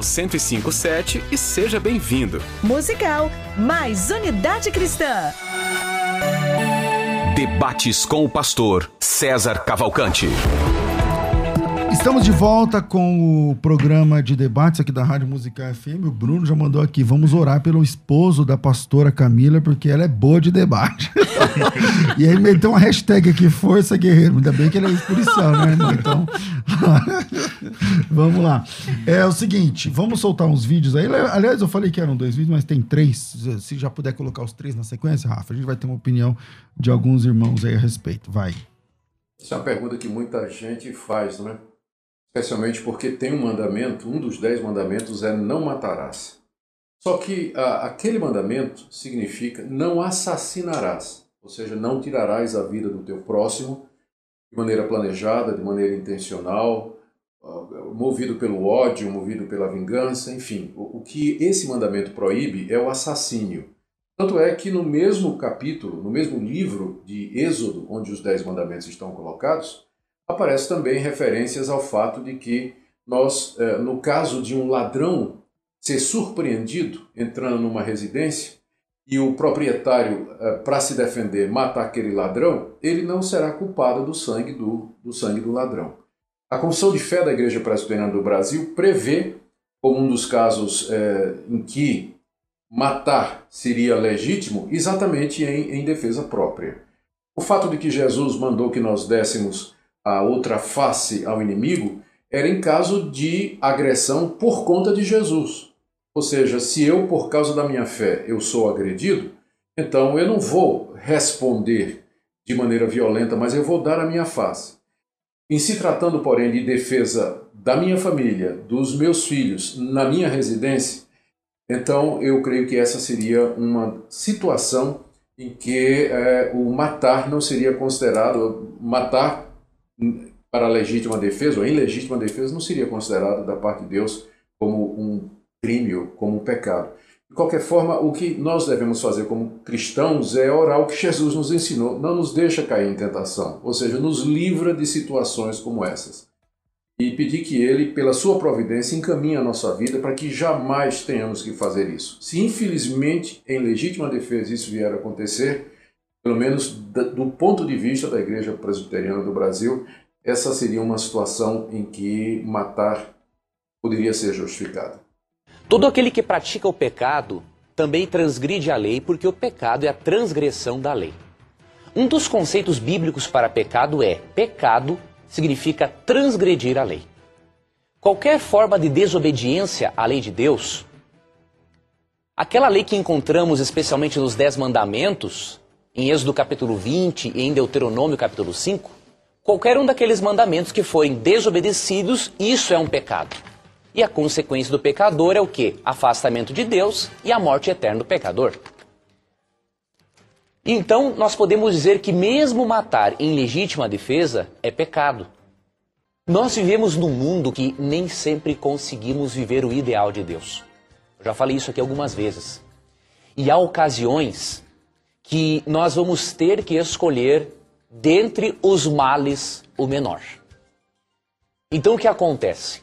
1057 e seja bem-vindo. Musical mais Unidade Cristã. Debates com o pastor César Cavalcante. Estamos de volta com o programa de debates aqui da Rádio Musical FM. O Bruno já mandou aqui, vamos orar pelo esposo da pastora Camila, porque ela é boa de debate. *laughs* e aí meteu uma hashtag aqui, Força Guerreiro. Ainda bem que ele é policial, né, irmão? Então, *laughs* vamos lá. É o seguinte, vamos soltar uns vídeos aí. Aliás, eu falei que eram dois vídeos, mas tem três. Se já puder colocar os três na sequência, Rafa, a gente vai ter uma opinião de alguns irmãos aí a respeito. Vai. Isso é uma pergunta que muita gente faz, não é? Especialmente porque tem um mandamento, um dos dez mandamentos é não matarás. Só que a, aquele mandamento significa não assassinarás, ou seja, não tirarás a vida do teu próximo de maneira planejada, de maneira intencional, movido pelo ódio, movido pela vingança, enfim. O, o que esse mandamento proíbe é o assassínio. Tanto é que no mesmo capítulo, no mesmo livro de Êxodo, onde os Dez Mandamentos estão colocados, aparece também referências ao fato de que nós, eh, no caso de um ladrão ser surpreendido entrando numa residência e o proprietário, eh, para se defender, matar aquele ladrão, ele não será culpado do sangue do, do sangue do ladrão. A Confissão de Fé da Igreja Presbiteriana do Brasil prevê, como um dos casos é, em que matar seria legítimo, exatamente em, em defesa própria. O fato de que Jesus mandou que nós dessemos a outra face ao inimigo era em caso de agressão por conta de Jesus. Ou seja, se eu, por causa da minha fé, eu sou agredido, então eu não vou responder de maneira violenta, mas eu vou dar a minha face. Em se tratando, porém, de defesa da minha família, dos meus filhos, na minha residência, então eu creio que essa seria uma situação em que é, o matar não seria considerado, matar para legítima defesa ou em legítima defesa não seria considerado da parte de Deus como um crime ou como um pecado. De qualquer forma, o que nós devemos fazer como cristãos é orar o que Jesus nos ensinou. Não nos deixa cair em tentação, ou seja, nos livra de situações como essas. E pedir que Ele, pela sua providência, encaminhe a nossa vida para que jamais tenhamos que fazer isso. Se infelizmente, em legítima defesa, isso vier a acontecer, pelo menos do ponto de vista da Igreja Presbiteriana do Brasil, essa seria uma situação em que matar poderia ser justificada. Todo aquele que pratica o pecado também transgride a lei, porque o pecado é a transgressão da lei. Um dos conceitos bíblicos para pecado é: pecado significa transgredir a lei. Qualquer forma de desobediência à lei de Deus, aquela lei que encontramos especialmente nos Dez Mandamentos, em Êxodo capítulo 20 e em Deuteronômio capítulo 5, qualquer um daqueles mandamentos que forem desobedecidos, isso é um pecado. E a consequência do pecador é o que? Afastamento de Deus e a morte eterna do pecador. Então, nós podemos dizer que mesmo matar em legítima defesa é pecado. Nós vivemos num mundo que nem sempre conseguimos viver o ideal de Deus. Eu já falei isso aqui algumas vezes. E há ocasiões que nós vamos ter que escolher dentre os males o menor. Então o que acontece?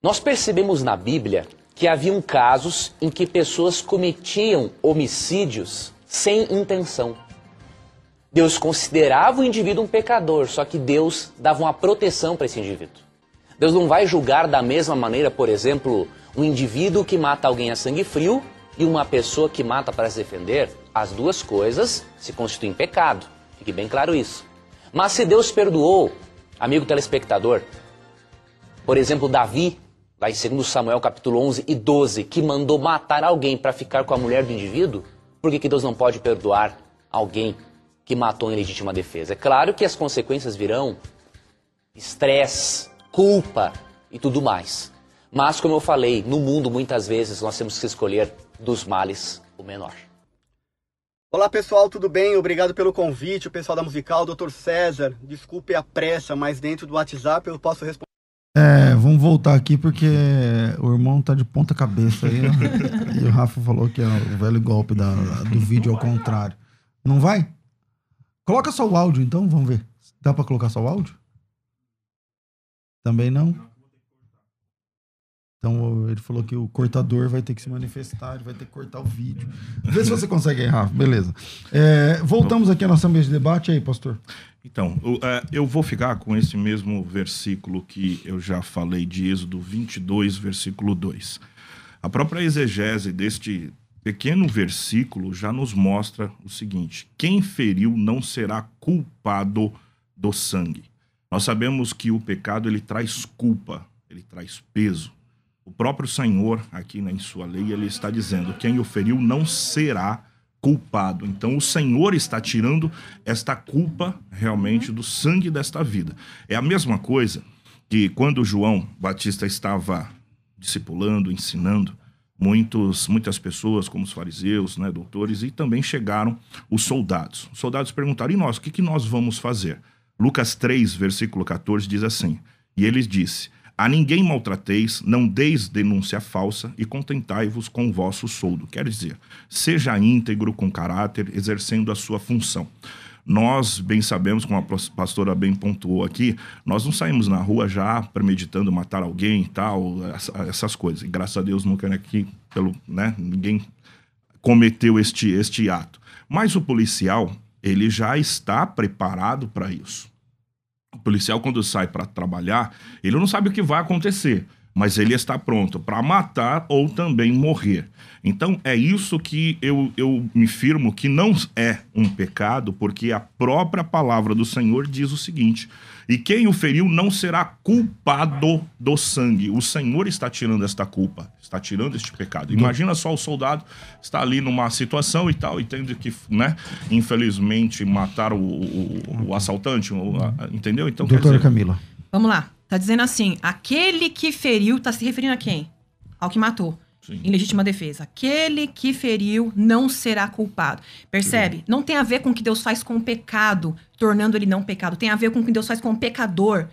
Nós percebemos na Bíblia que haviam casos em que pessoas cometiam homicídios sem intenção. Deus considerava o indivíduo um pecador, só que Deus dava uma proteção para esse indivíduo. Deus não vai julgar da mesma maneira, por exemplo, um indivíduo que mata alguém a sangue frio e uma pessoa que mata para se defender. As duas coisas se constituem pecado. Fique bem claro isso. Mas se Deus perdoou, amigo telespectador, por exemplo, Davi, lá em 2 Samuel capítulo 11 e 12, que mandou matar alguém para ficar com a mulher do indivíduo, por que, que Deus não pode perdoar alguém que matou em legítima defesa? É claro que as consequências virão estresse, culpa e tudo mais. Mas, como eu falei, no mundo muitas vezes nós temos que escolher dos males o menor. Olá pessoal, tudo bem? Obrigado pelo convite, o pessoal da Musical, Dr. César. Desculpe a pressa, mas dentro do WhatsApp eu posso responder. É, vamos voltar aqui porque o irmão tá de ponta cabeça aí. Né? e o Rafa falou que é o velho golpe da, do vídeo ao contrário. Não vai? Coloca só o áudio então, vamos ver. Dá para colocar só o áudio? Também não? Então ele falou que o cortador vai ter que se manifestar, ele vai ter que cortar o vídeo. Vê se você consegue errar, beleza. É, voltamos aqui à nossa mesa de debate aí, pastor. Então, é, eu vou ficar com esse mesmo versículo que eu já falei de Êxodo 22, versículo 2. A própria exegese deste pequeno versículo já nos mostra o seguinte: quem feriu não será culpado do sangue. Nós sabemos que o pecado ele traz culpa, ele traz peso. O próprio Senhor, aqui em sua lei, ele está dizendo: quem o feriu não será culpado. Então o Senhor está tirando esta culpa realmente do sangue desta vida. É a mesma coisa que quando João Batista estava discipulando, ensinando, muitos, muitas pessoas, como os fariseus, né, doutores, e também chegaram os soldados. Os soldados perguntaram: e nós, o que, que nós vamos fazer? Lucas 3, versículo 14 diz assim: E eles disse: A ninguém maltrateis, não deis denúncia falsa e contentai-vos com o vosso soldo. Quer dizer, seja íntegro, com caráter, exercendo a sua função. Nós bem sabemos, como a pastora bem pontuou aqui, nós não saímos na rua já premeditando matar alguém e tal, essas coisas. E graças a Deus nunca aqui, pelo, né, ninguém cometeu este, este ato. Mas o policial, ele já está preparado para isso. Policial, quando sai para trabalhar, ele não sabe o que vai acontecer mas ele está pronto para matar ou também morrer. Então é isso que eu, eu me firmo que não é um pecado, porque a própria palavra do Senhor diz o seguinte: e quem o feriu não será culpado do sangue. O Senhor está tirando esta culpa, está tirando este pecado. Imagina só o soldado está ali numa situação e tal, e tendo que, né, infelizmente, matar o, o, o assaltante, entendeu? Então, Doutora dizer... Camila. Vamos lá. Tá dizendo assim: aquele que feriu, tá se referindo a quem? Ao que matou. Sim. Em legítima defesa. Aquele que feriu não será culpado. Percebe? Sim. Não tem a ver com o que Deus faz com o pecado, tornando ele não pecado. Tem a ver com o que Deus faz com o pecador,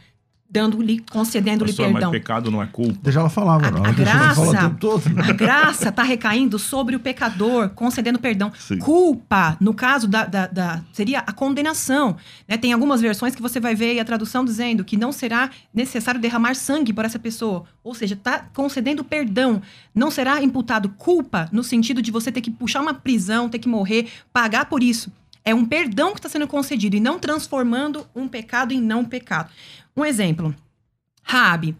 dando-lhe, concedendo-lhe perdão. Mas pecado não é culpa. Deixa ela falar, mano. A, a graça, todo, a graça está recaindo sobre o pecador, concedendo perdão. Sim. Culpa, no caso da, da, da, seria a condenação. Né? Tem algumas versões que você vai ver a tradução dizendo que não será necessário derramar sangue por essa pessoa. Ou seja, está concedendo perdão. Não será imputado culpa no sentido de você ter que puxar uma prisão, ter que morrer, pagar por isso. É um perdão que está sendo concedido e não transformando um pecado em não pecado. Um exemplo. Rabi.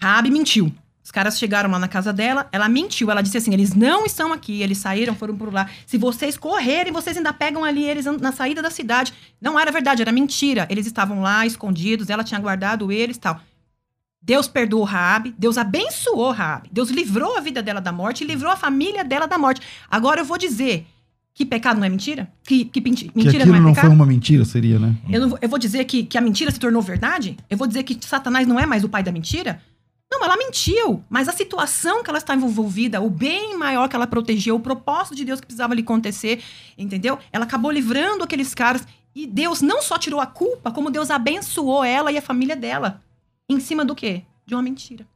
Rabi mentiu. Os caras chegaram lá na casa dela, ela mentiu. Ela disse assim: eles não estão aqui, eles saíram, foram por lá. Se vocês correrem, vocês ainda pegam ali eles na saída da cidade. Não era verdade, era mentira. Eles estavam lá escondidos, ela tinha guardado eles tal. Deus perdoou Raabe, Deus abençoou Raabe, Deus livrou a vida dela da morte e livrou a família dela da morte. Agora eu vou dizer, que pecado não é mentira? Que, que mentira que aquilo não é não foi uma mentira, seria, né? Eu, não, eu vou dizer que, que a mentira se tornou verdade? Eu vou dizer que Satanás não é mais o pai da mentira? Não, ela mentiu, mas a situação que ela está envolvida, o bem maior que ela protegeu, o propósito de Deus que precisava lhe acontecer, entendeu? Ela acabou livrando aqueles caras e Deus não só tirou a culpa, como Deus abençoou ela e a família dela. Em cima do quê? De uma mentira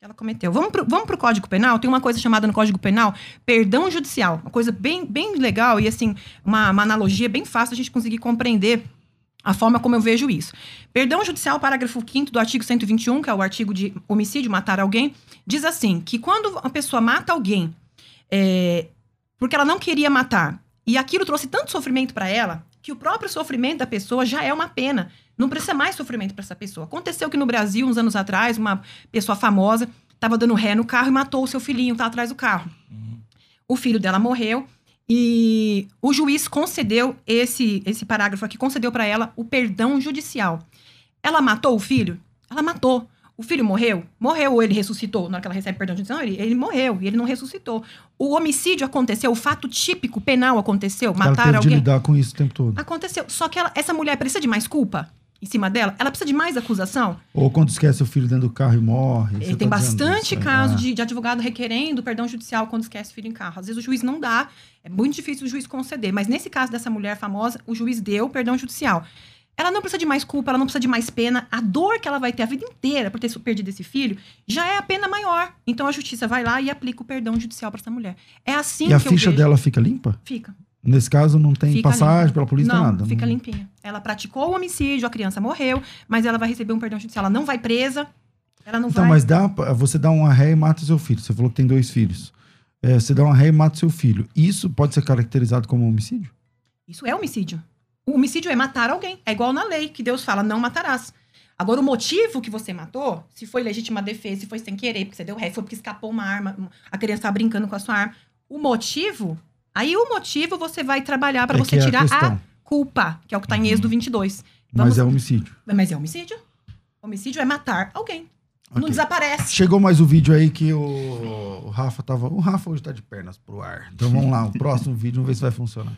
ela cometeu. Vamos pro, vamos pro Código Penal? Tem uma coisa chamada no Código Penal perdão judicial. Uma coisa bem, bem legal e, assim, uma, uma analogia bem fácil a gente conseguir compreender a forma como eu vejo isso. Perdão judicial, parágrafo 5 do artigo 121, que é o artigo de homicídio, matar alguém, diz assim, que quando a pessoa mata alguém é, porque ela não queria matar, e aquilo trouxe tanto sofrimento para ela, que o próprio sofrimento da pessoa já é uma pena. Não precisa mais sofrimento para essa pessoa. Aconteceu que no Brasil, uns anos atrás, uma pessoa famosa estava dando ré no carro e matou o seu filhinho, tá atrás do carro. Uhum. O filho dela morreu e o juiz concedeu esse esse parágrafo aqui, concedeu para ela o perdão judicial. Ela matou o filho? Ela matou. O filho morreu? Morreu ou ele ressuscitou? Na hora que ela recebe perdão judicial, ele, ele morreu e ele não ressuscitou. O homicídio aconteceu, o fato típico penal aconteceu, matar ela teve alguém. De lidar com isso o tempo todo. Aconteceu. Só que ela, essa mulher precisa de mais culpa? Em cima dela, ela precisa de mais acusação. Ou quando esquece o filho dentro do carro e morre. Ele tem tá bastante caso de, de, advogado requerendo perdão judicial quando esquece o filho em carro. Às vezes o juiz não dá, é muito difícil o juiz conceder. Mas nesse caso dessa mulher famosa, o juiz deu perdão judicial. Ela não precisa de mais culpa, ela não precisa de mais pena. A dor que ela vai ter a vida inteira por ter perdido esse filho já é a pena maior. Então a justiça vai lá e aplica o perdão judicial para essa mulher. É assim e que a ficha dela fica limpa? Fica. Nesse caso, não tem fica passagem limpa. pela polícia, não, nada. Fica limpinha. Ela praticou o homicídio, a criança morreu, mas ela vai receber um perdão judicial. Ela não vai presa. Ela não então, vai... mas dá, você dá uma ré e mata seu filho. Você falou que tem dois filhos. É, você dá uma ré e mata seu filho. Isso pode ser caracterizado como homicídio? Isso é homicídio. O homicídio é matar alguém. É igual na lei, que Deus fala, não matarás. Agora, o motivo que você matou, se foi legítima defesa, se foi sem querer, porque você deu ré, foi porque escapou uma arma, a criança estava brincando com a sua arma. O motivo Aí o motivo você vai trabalhar para é você é tirar a, a, culpa, que é o que está em uhum. Êxodo 22. Vamos... Mas é homicídio. Mas é homicídio. Homicídio é matar alguém. Okay. Não desaparece. Chegou mais o um vídeo aí que o, o, Rafa tava. O Rafa hoje tá de pernas pro ar. Então vamos lá, o próximo vídeo, vamos ver se vai funcionar.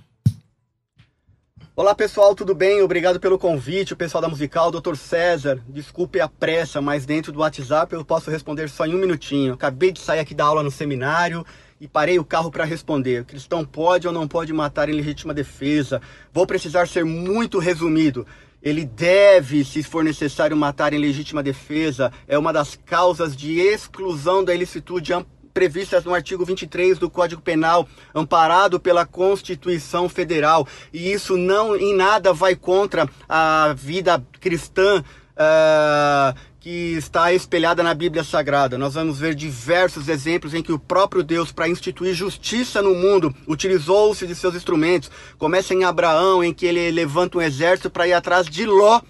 Olá pessoal, tudo bem? Obrigado pelo convite, o pessoal da Musical, Dr. César. Desculpe a pressa, mas dentro do WhatsApp eu posso responder só em um minutinho. Acabei de sair aqui da aula no seminário e parei o carro para responder. Cristão pode ou não pode matar em legítima defesa? Vou precisar ser muito resumido. Ele deve, se for necessário, matar em legítima defesa. É uma das causas de exclusão da ilicitude previstas no artigo 23 do Código Penal, amparado pela Constituição Federal. E isso não em nada vai contra a vida cristã. Uh, que está espelhada na Bíblia Sagrada. Nós vamos ver diversos exemplos em que o próprio Deus, para instituir justiça no mundo, utilizou-se de seus instrumentos. Começa em Abraão, em que ele levanta um exército para ir atrás de Ló,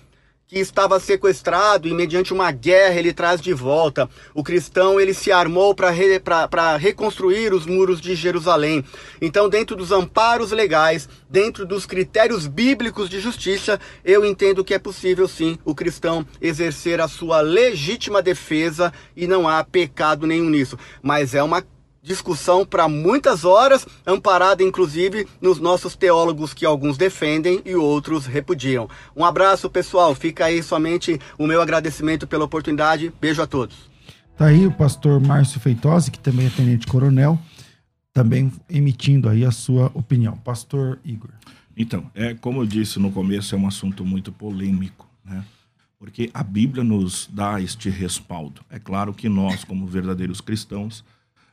que estava sequestrado e mediante uma guerra ele traz de volta. O cristão ele se armou para re, reconstruir os muros de Jerusalém. Então, dentro dos amparos legais, dentro dos critérios bíblicos de justiça, eu entendo que é possível sim o cristão exercer a sua legítima defesa e não há pecado nenhum nisso. Mas é uma discussão para muitas horas, amparada inclusive nos nossos teólogos que alguns defendem e outros repudiam. Um abraço, pessoal. Fica aí somente o meu agradecimento pela oportunidade. Beijo a todos. Tá aí o pastor Márcio Feitosi, que também é tenente-coronel, também emitindo aí a sua opinião. Pastor Igor. Então, é como eu disse no começo, é um assunto muito polêmico, né? Porque a Bíblia nos dá este respaldo. É claro que nós, como verdadeiros cristãos,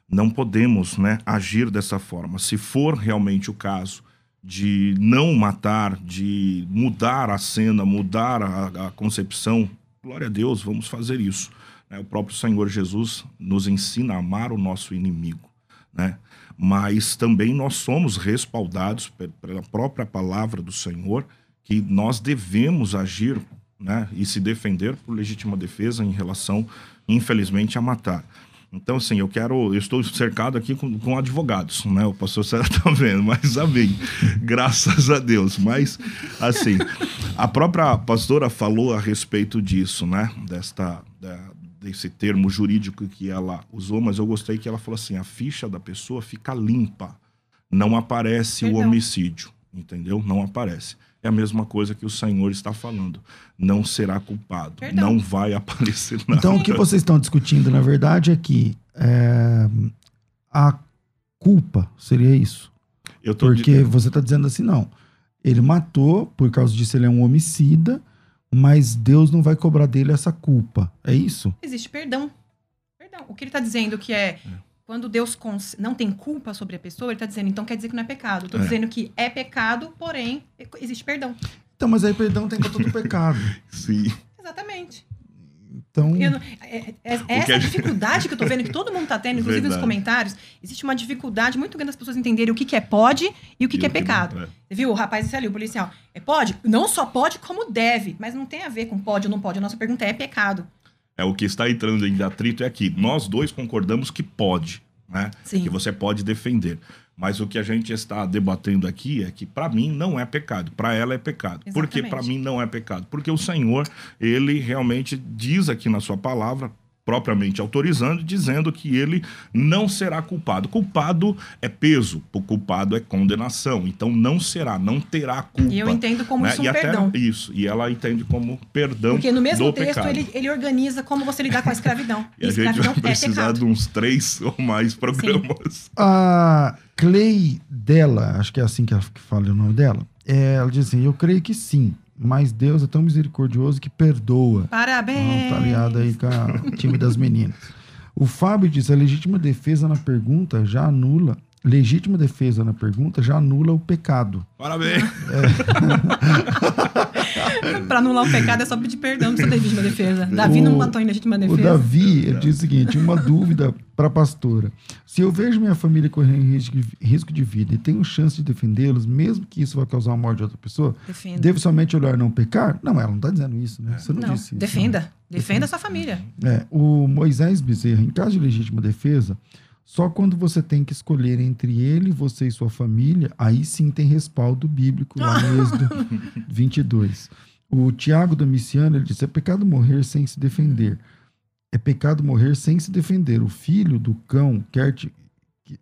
não podemos né, agir dessa forma. Se for realmente o caso de não matar, de mudar a cena, mudar a, a concepção, glória a Deus, vamos fazer isso. Né? O próprio Senhor Jesus nos ensina a amar o nosso inimigo. Né? Mas também nós somos respaldados pela própria palavra do Senhor que nós devemos agir né, e se defender por legítima defesa em relação, infelizmente, a matar. Então, assim, eu quero. Eu estou cercado aqui com, com advogados, né? O pastor Sérgio *laughs* está vendo, mas amém. Graças a Deus. Mas, assim, a própria pastora falou a respeito disso, né? Desta. Da, desse termo jurídico que ela usou, mas eu gostei que ela falou assim: a ficha da pessoa fica limpa, não aparece Perdão. o homicídio, entendeu? Não aparece. É a mesma coisa que o Senhor está falando. Não será culpado. Perdão. Não vai *laughs* aparecer nada. Então, o que vocês estão discutindo, na verdade, é que é, a culpa seria isso. Porque você está dizendo assim, não. Ele matou, por causa disso ele é um homicida, mas Deus não vai cobrar dele essa culpa. É isso? Existe perdão. Perdão. O que ele está dizendo que é, é quando Deus não tem culpa sobre a pessoa, ele está dizendo, então quer dizer que não é pecado. Estou é. dizendo que é pecado, porém, existe perdão. Então, mas aí perdão tem conta do pecado. *laughs* Sim. Exatamente. Então. Não, é, é, é essa a *laughs* dificuldade que eu tô vendo que todo mundo tá tendo, inclusive Verdade. nos comentários. Existe uma dificuldade muito grande das pessoas entenderem o que, que é pode e o que, e que é pecado. é. Você viu? O rapaz disse ali, o policial. É pode? Não só pode, como deve. Mas não tem a ver com pode ou não pode. A nossa pergunta é: é pecado? É o que está entrando em atrito é aqui. Nós dois concordamos que pode, né? Sim. Que você pode defender. Mas o que a gente está debatendo aqui é que para mim não é pecado, para ela é pecado. Exatamente. Por que para mim não é pecado? Porque o Senhor, ele realmente diz aqui na sua palavra, propriamente autorizando, dizendo que ele não será culpado. Culpado é peso, o culpado é condenação. Então não será, não terá culpa. E eu entendo como né? isso um e perdão. Isso, e ela entende como perdão Porque no mesmo texto ele, ele, organiza como você lidar com a escravidão. e, *laughs* e a gente vai é precisar é de uns três ou mais programas. Sim. A Clay dela, acho que é assim que fala o nome dela, é, ela diz assim, eu creio que sim, mas Deus é tão misericordioso que perdoa. Parabéns! Ah, tá aliado aí com o time das meninas. O Fábio diz: a legítima defesa na pergunta já anula. Legítima defesa na pergunta já anula o pecado. Parabéns! É. *laughs* para anular o pecado é só pedir perdão para legítima defesa. Davi o, não matou em legítima defesa. O Davi ele diz o seguinte: uma dúvida para a pastora. Se eu vejo minha família correndo risco, de vida e tenho chance de defendê-los, mesmo que isso vá causar a morte de outra pessoa, Defenda. devo somente olhar e não pecar? Não, ela não está dizendo isso, né? Você não, não disse defenda. isso. Né? Defenda a sua família. É, o Moisés Bezerra, em caso de legítima defesa, só quando você tem que escolher entre ele, você e sua família, aí sim tem respaldo bíblico lá no *laughs* Êxodo 22. O Tiago Domiciano, ele disse, é pecado morrer sem se defender é pecado morrer sem se defender. O filho do cão quer te.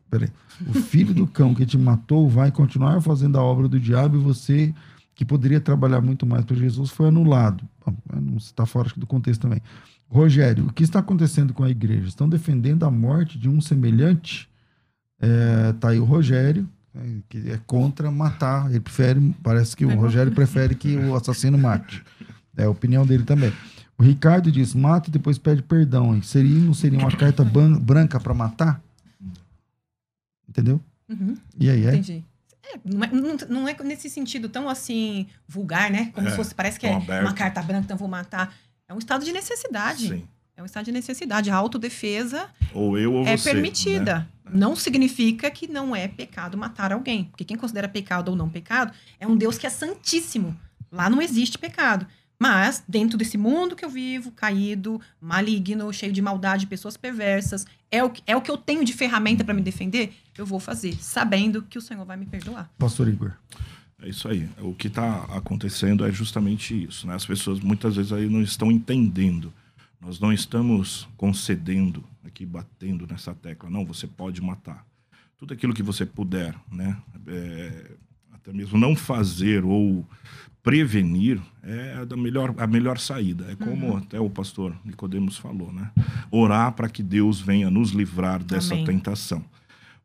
Peraí. O filho do cão que te matou vai continuar fazendo a obra do diabo e você que poderia trabalhar muito mais para Jesus foi anulado. Não está fora do contexto também. Rogério, o que está acontecendo com a igreja? Estão defendendo a morte de um semelhante? É, tá aí o Rogério, né, que é contra matar. Ele prefere, parece que o Rogério prefere que o assassino mate. É a opinião dele também. O Ricardo diz: mata e depois pede perdão. Seria, não seria uma carta branca para matar? Entendeu? Uhum. E aí, é? Entendi. É, não, é, não, não, é, nesse sentido tão assim vulgar, né? Como é, se fosse, parece que é aberto. uma carta branca, então vou matar. É um estado de necessidade. Sim. É um estado de necessidade. A autodefesa ou eu ou é você, permitida. Né? Não significa que não é pecado matar alguém. Porque quem considera pecado ou não pecado é um Deus que é santíssimo. Lá não existe pecado. Mas, dentro desse mundo que eu vivo, caído, maligno, cheio de maldade, pessoas perversas, é o, é o que eu tenho de ferramenta para me defender, eu vou fazer, sabendo que o Senhor vai me perdoar. Pastor Igor. É isso aí. O que está acontecendo é justamente isso. Né? As pessoas muitas vezes aí não estão entendendo. Nós não estamos concedendo aqui, batendo nessa tecla. Não, você pode matar. Tudo aquilo que você puder, né? É, até mesmo não fazer ou prevenir é a melhor, a melhor saída. É como uhum. até o pastor Nicodemos falou, né? Orar para que Deus venha nos livrar dessa Amém. tentação.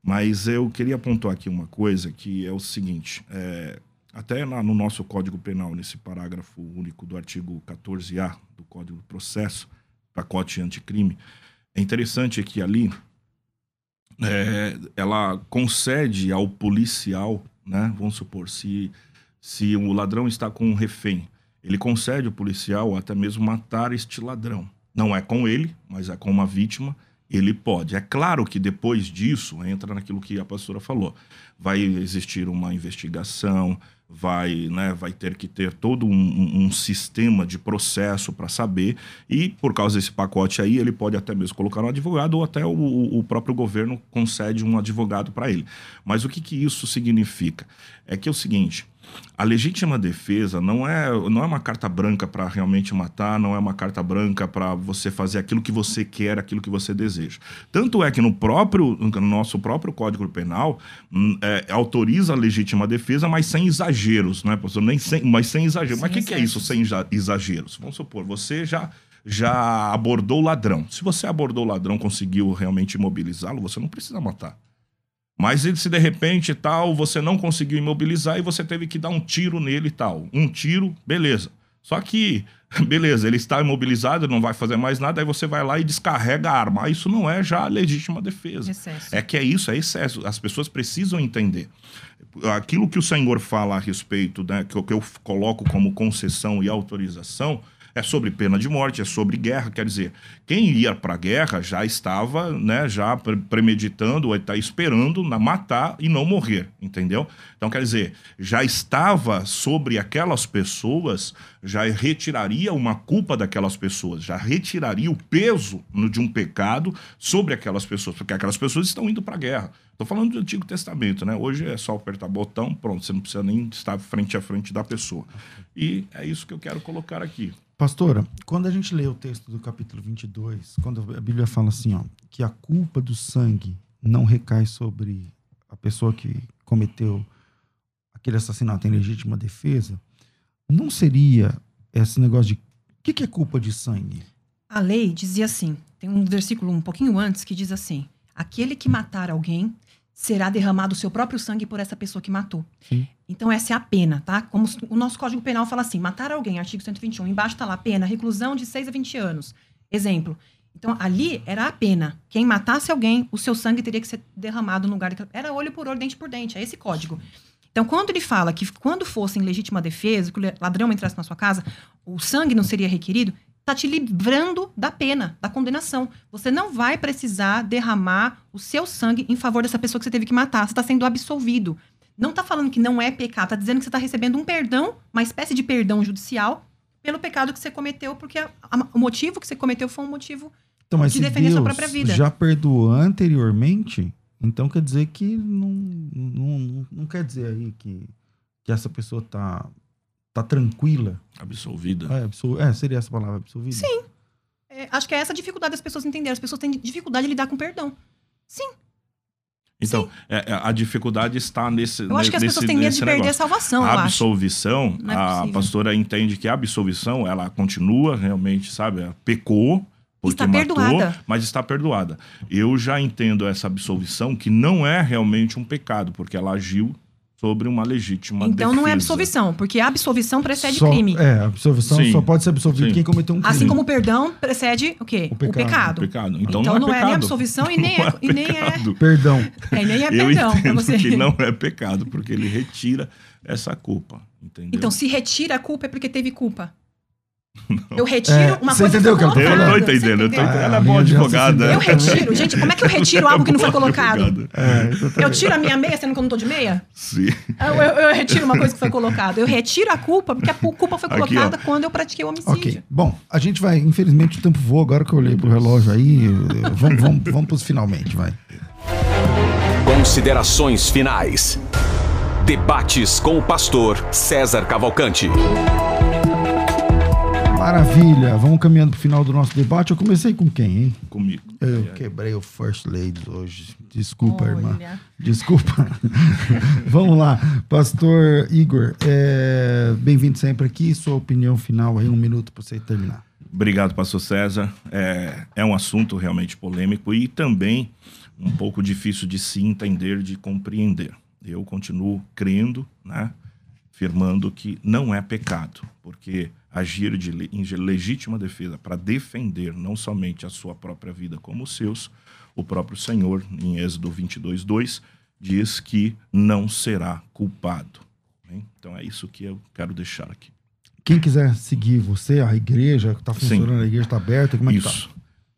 Mas eu queria apontar aqui uma coisa que é o seguinte: é, até lá no nosso Código Penal, nesse parágrafo único do artigo 14A do Código do Processo, pacote anticrime, é interessante que ali é, ela concede ao policial, né? Vamos supor, se se o ladrão está com um refém, ele concede ao policial até mesmo matar este ladrão. Não é com ele, mas é com uma vítima, ele pode. É claro que depois disso, entra naquilo que a pastora falou, vai existir uma investigação, vai, né, vai ter que ter todo um, um sistema de processo para saber, e por causa desse pacote aí, ele pode até mesmo colocar um advogado, ou até o, o próprio governo concede um advogado para ele. Mas o que, que isso significa? É que é o seguinte: a legítima defesa não é, não é uma carta branca para realmente matar, não é uma carta branca para você fazer aquilo que você quer, aquilo que você deseja. Tanto é que no próprio no nosso próprio Código Penal hum, é, autoriza a legítima defesa, mas sem exageros, não é, professor? Nem sem, mas sem exageros. Mas o que, que é isso sem exageros? Vamos supor, você já já abordou o ladrão. Se você abordou o ladrão, conseguiu realmente imobilizá-lo, você não precisa matar. Mas se de repente tal, você não conseguiu imobilizar e você teve que dar um tiro nele e tal. Um tiro, beleza. Só que, *laughs* beleza, ele está imobilizado, não vai fazer mais nada, aí você vai lá e descarrega a arma. Isso não é já legítima defesa. Excesso. É que é isso, é excesso. As pessoas precisam entender. Aquilo que o Senhor fala a respeito, né, que eu coloco como concessão e autorização, é sobre pena de morte, é sobre guerra. Quer dizer, quem ia para a guerra já estava, né, já premeditando, ou está esperando na matar e não morrer, entendeu? Então, quer dizer, já estava sobre aquelas pessoas, já retiraria uma culpa daquelas pessoas, já retiraria o peso de um pecado sobre aquelas pessoas, porque aquelas pessoas estão indo para a guerra. Estou falando do Antigo Testamento, né? Hoje é só apertar botão, pronto, você não precisa nem estar frente a frente da pessoa. E é isso que eu quero colocar aqui. Pastora, quando a gente lê o texto do capítulo 22, quando a Bíblia fala assim, ó, que a culpa do sangue não recai sobre a pessoa que cometeu aquele assassinato em legítima defesa, não seria esse negócio de. O que, que é culpa de sangue? A lei dizia assim: tem um versículo um pouquinho antes que diz assim: aquele que matar alguém será derramado o seu próprio sangue por essa pessoa que matou. Sim. Então, essa é a pena, tá? Como o nosso Código Penal fala assim: matar alguém, artigo 121, embaixo está lá, pena, reclusão de 6 a 20 anos. Exemplo. Então, ali era a pena. Quem matasse alguém, o seu sangue teria que ser derramado no lugar. Era olho por olho, dente por dente. É esse código. Então, quando ele fala que quando fosse em legítima defesa, que o ladrão entrasse na sua casa, o sangue não seria requerido, está te livrando da pena, da condenação. Você não vai precisar derramar o seu sangue em favor dessa pessoa que você teve que matar. Você está sendo absolvido. Não está falando que não é pecado, está dizendo que você está recebendo um perdão, uma espécie de perdão judicial, pelo pecado que você cometeu, porque a, a, o motivo que você cometeu foi um motivo então, de defender Deus sua própria vida. Já perdoou anteriormente, então quer dizer que não, não, não, não quer dizer aí que, que essa pessoa está tá tranquila. Absolvida. É, absol... é, seria essa palavra, absolvida? Sim. É, acho que é essa a dificuldade das pessoas entenderem. As pessoas têm dificuldade de lidar com perdão. Sim. Então, é, é, a dificuldade está nesse. Eu acho que as pessoas têm medo de perder a salvação. A absolvição, é a pastora entende que a absolvição, ela continua realmente, sabe? Ela Pecou. Porque Está matou, perdoada. mas está perdoada. Eu já entendo essa absolvição que não é realmente um pecado, porque ela agiu sobre uma legítima Então não é defesa. absolvição, porque a absolvição precede Só- crime. É, a absolvição Sim. só pode ser absolvido Sim. quem cometeu um crime. Assim como o perdão precede o quê? O pecado. Pecado. Então, Então não, não é é pecado. nem absolvição e nem é- Não e nem é- pecado. Perdão. É, nem é Eu perdão entendo você. que não é pecado, porque ele retira essa culpa. Entendeu? Então, se retira a culpa é porque teve culpa. *laughs* Eu retiro É, uma você coisa entendeu o que ela tá eu colocada. tô falando? Você entendendo, eu tô entendendo. Ela é Ah, boa advogada. Eu retiro. Gente, como é que eu retiro algo que não foi colocado? É. Eu tiro a minha meia sendo que eu não tô de meia? Sim. Eu, eu- eu retiro uma coisa que foi colocada. Eu retiro a culpa porque a culpa foi Aqui, colocada ó. quando eu pratiquei o homicídio. Ok. Bom, a gente vai. Infelizmente o tempo voa. Agora que eu olhei pro relógio aí, eh, vamos, vamos, *laughs* vamos pros finalmente, vai. Considerações finais. Debates com o pastor César Cavalcante. Maravilha. Vamos caminhando pro final do nosso debate. Eu comecei com quem, hein? Comigo. Eu quebrei o First Ladies hoje. Desculpa, Olha. irmã. Desculpa. *laughs* Vamos lá. Pastor Igor, é, bem-vindo sempre aqui. Sua opinião final aí, um minuto para você terminar. Obrigado, pastor César. É, é um assunto realmente polêmico e também um pouco difícil de se entender, de compreender. Eu continuo crendo, né, afirmando que não é pecado, porque agir de, em legítima defesa para defender não somente a sua própria vida como os seus, o próprio Senhor, em Êxodo 22, 2, diz que não será culpado. né? Então é isso que eu quero deixar aqui. Quem quiser seguir você, a igreja, que tá Sim. funcionando, a igreja tá aberta, como é que tá? Isso.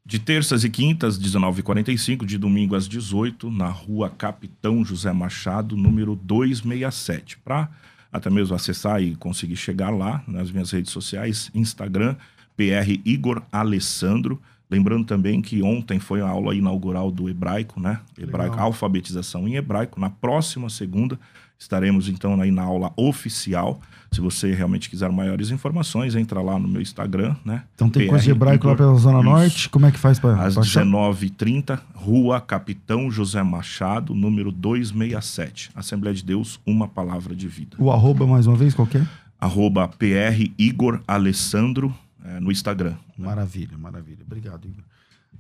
De terças e quintas, 19h45, de domingo às 18 na rua Capitão José Machado, número 267. Para até mesmo acessar e conseguir chegar lá nas minhas redes sociais, Instagram, PR Igor Alessandro. Lembrando também que ontem foi a aula inaugural do hebraico, né? Hebraico, Legal. alfabetização em hebraico. Na próxima segunda estaremos então aí na aula oficial. Se você realmente quiser maiores informações, entra lá no meu Instagram, né? Então tem PR coisa de hebraico lá pela Zona. Norte. Como é que faz para Às 19h30, Rua Capitão José Machado, número 267. Assembleia de Deus, uma palavra de vida. O arroba, mais uma vez, qualquer? Arroba PR Igor Alessandro eh, no Instagram. Maravilha, maravilha. Obrigado, Igor.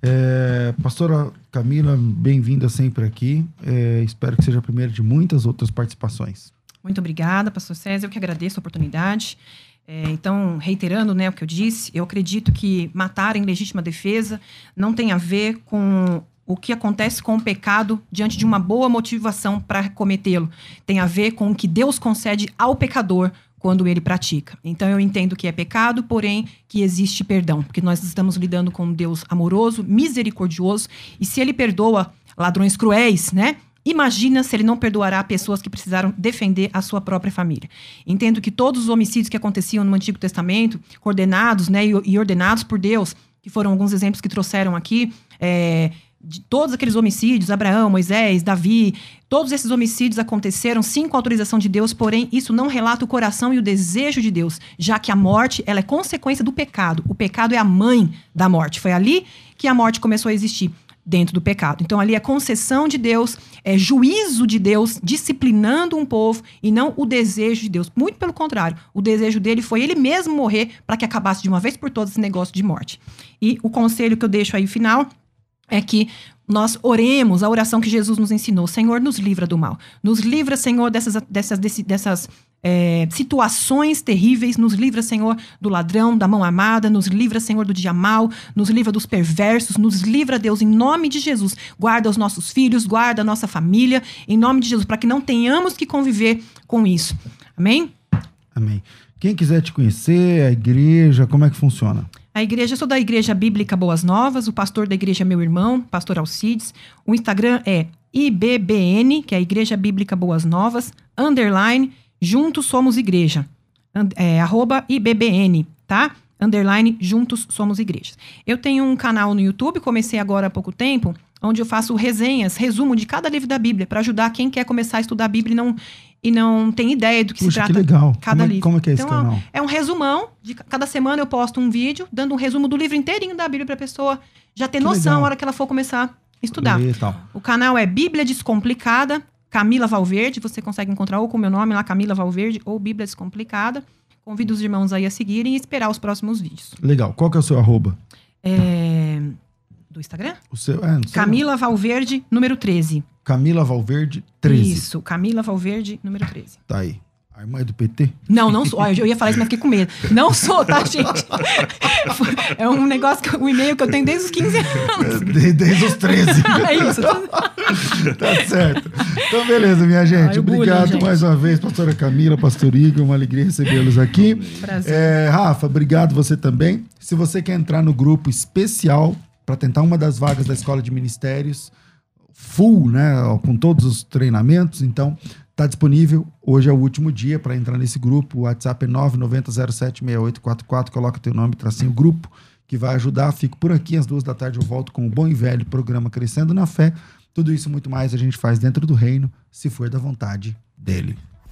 É, pastora Camila, bem-vinda sempre aqui. É, espero que seja a primeira de muitas outras participações. Muito obrigada, pastor César. Eu que agradeço a oportunidade. É, então, reiterando né, o que eu disse, eu acredito que matar em legítima defesa não tem a ver com o que acontece com o pecado diante de uma boa motivação para cometê-lo. Tem a ver com o que Deus concede ao pecador quando ele pratica. Então, eu entendo que é pecado, porém que existe perdão, porque nós estamos lidando com um Deus amoroso, misericordioso, e se ele perdoa ladrões cruéis, né? Imagina se ele não perdoará pessoas que precisaram defender a sua própria família. Entendo que todos os homicídios que aconteciam no Antigo Testamento, coordenados né, e ordenados por Deus, que foram alguns exemplos que trouxeram aqui, é, de todos aqueles homicídios, Abraão, Moisés, Davi, todos esses homicídios aconteceram sim com autorização de Deus, porém isso não relata o coração e o desejo de Deus, já que a morte ela é consequência do pecado. O pecado é a mãe da morte. Foi ali que a morte começou a existir dentro do pecado. Então ali é concessão de Deus, é juízo de Deus disciplinando um povo e não o desejo de Deus. Muito pelo contrário, o desejo dele foi ele mesmo morrer para que acabasse de uma vez por todas esse negócio de morte. E o conselho que eu deixo aí final é que nós oremos a oração que Jesus nos ensinou. Senhor, nos livra do mal. Nos livra, Senhor, dessas, dessas, dessas é, situações terríveis. Nos livra, Senhor, do ladrão, da mão armada. Nos livra, Senhor, do dia mal. Nos livra dos perversos. Nos livra, Deus, em nome de Jesus. Guarda os nossos filhos, guarda a nossa família, em nome de Jesus, para que não tenhamos que conviver com isso. Amém? Amém. Quem quiser te conhecer, a igreja, como é que funciona? A igreja, eu sou da Igreja Bíblica Boas Novas, o pastor da igreja é meu irmão, pastor Alcides. O Instagram é IBBN, que é a Igreja Bíblica Boas Novas, underline, juntos somos igreja. É, arroba IBBN, tá? Underline, juntos somos igrejas. Eu tenho um canal no YouTube, comecei agora há pouco tempo, onde eu faço resenhas, resumo de cada livro da Bíblia, para ajudar quem quer começar a estudar a Bíblia e não, e não tem ideia do que se Puxa, que trata legal. cada Como é- livro. como é que é esse Então, canal? É um resumão. De ca- cada semana eu posto um vídeo dando um resumo do livro inteirinho da Bíblia para a pessoa já ter Que noção legal. na hora que ela for começar estudar. ler e tal. O canal é Bíblia Descomplicada, Camila Valverde. Você consegue encontrar ou com o meu nome lá, Camila Valverde, ou Bíblia Descomplicada. Convido os irmãos aí a seguirem e esperar os próximos vídeos. Legal. Qual que é o seu arroba? É, Do Instagram? O seu, é. Camila Valverde, número 13. Camila Valverde 13. Isso, Camila Valverde, número 13. Tá aí. A irmã é do PT? Não, não sou. Olha, eu ia falar isso, mas fiquei com medo. Não sou, tá, gente? *laughs* É um negócio, que, um e-mail que eu tenho desde os 15 anos. De- Desde os 13. *laughs* É isso. tá certo. Então, beleza, minha gente. Ai, o bullying, Obrigado gente. mais uma vez, pastora Camila, pastor Igor. Uma alegria recebê-los aqui. Prazer. É, Rafa, obrigado você também. Se você quer entrar no grupo especial para tentar uma das vagas da Escola de Ministérios, full, né, com todos os treinamentos, então tá disponível. Hoje é o último dia para entrar nesse grupo. O WhatsApp é 990076844. Coloca teu nome, tracinho grupo, que vai ajudar. Fico por aqui às duas da tarde. Eu volto com o bom e velho programa Crescendo na Fé. Tudo isso muito mais a gente faz dentro do reino, se for da vontade dele.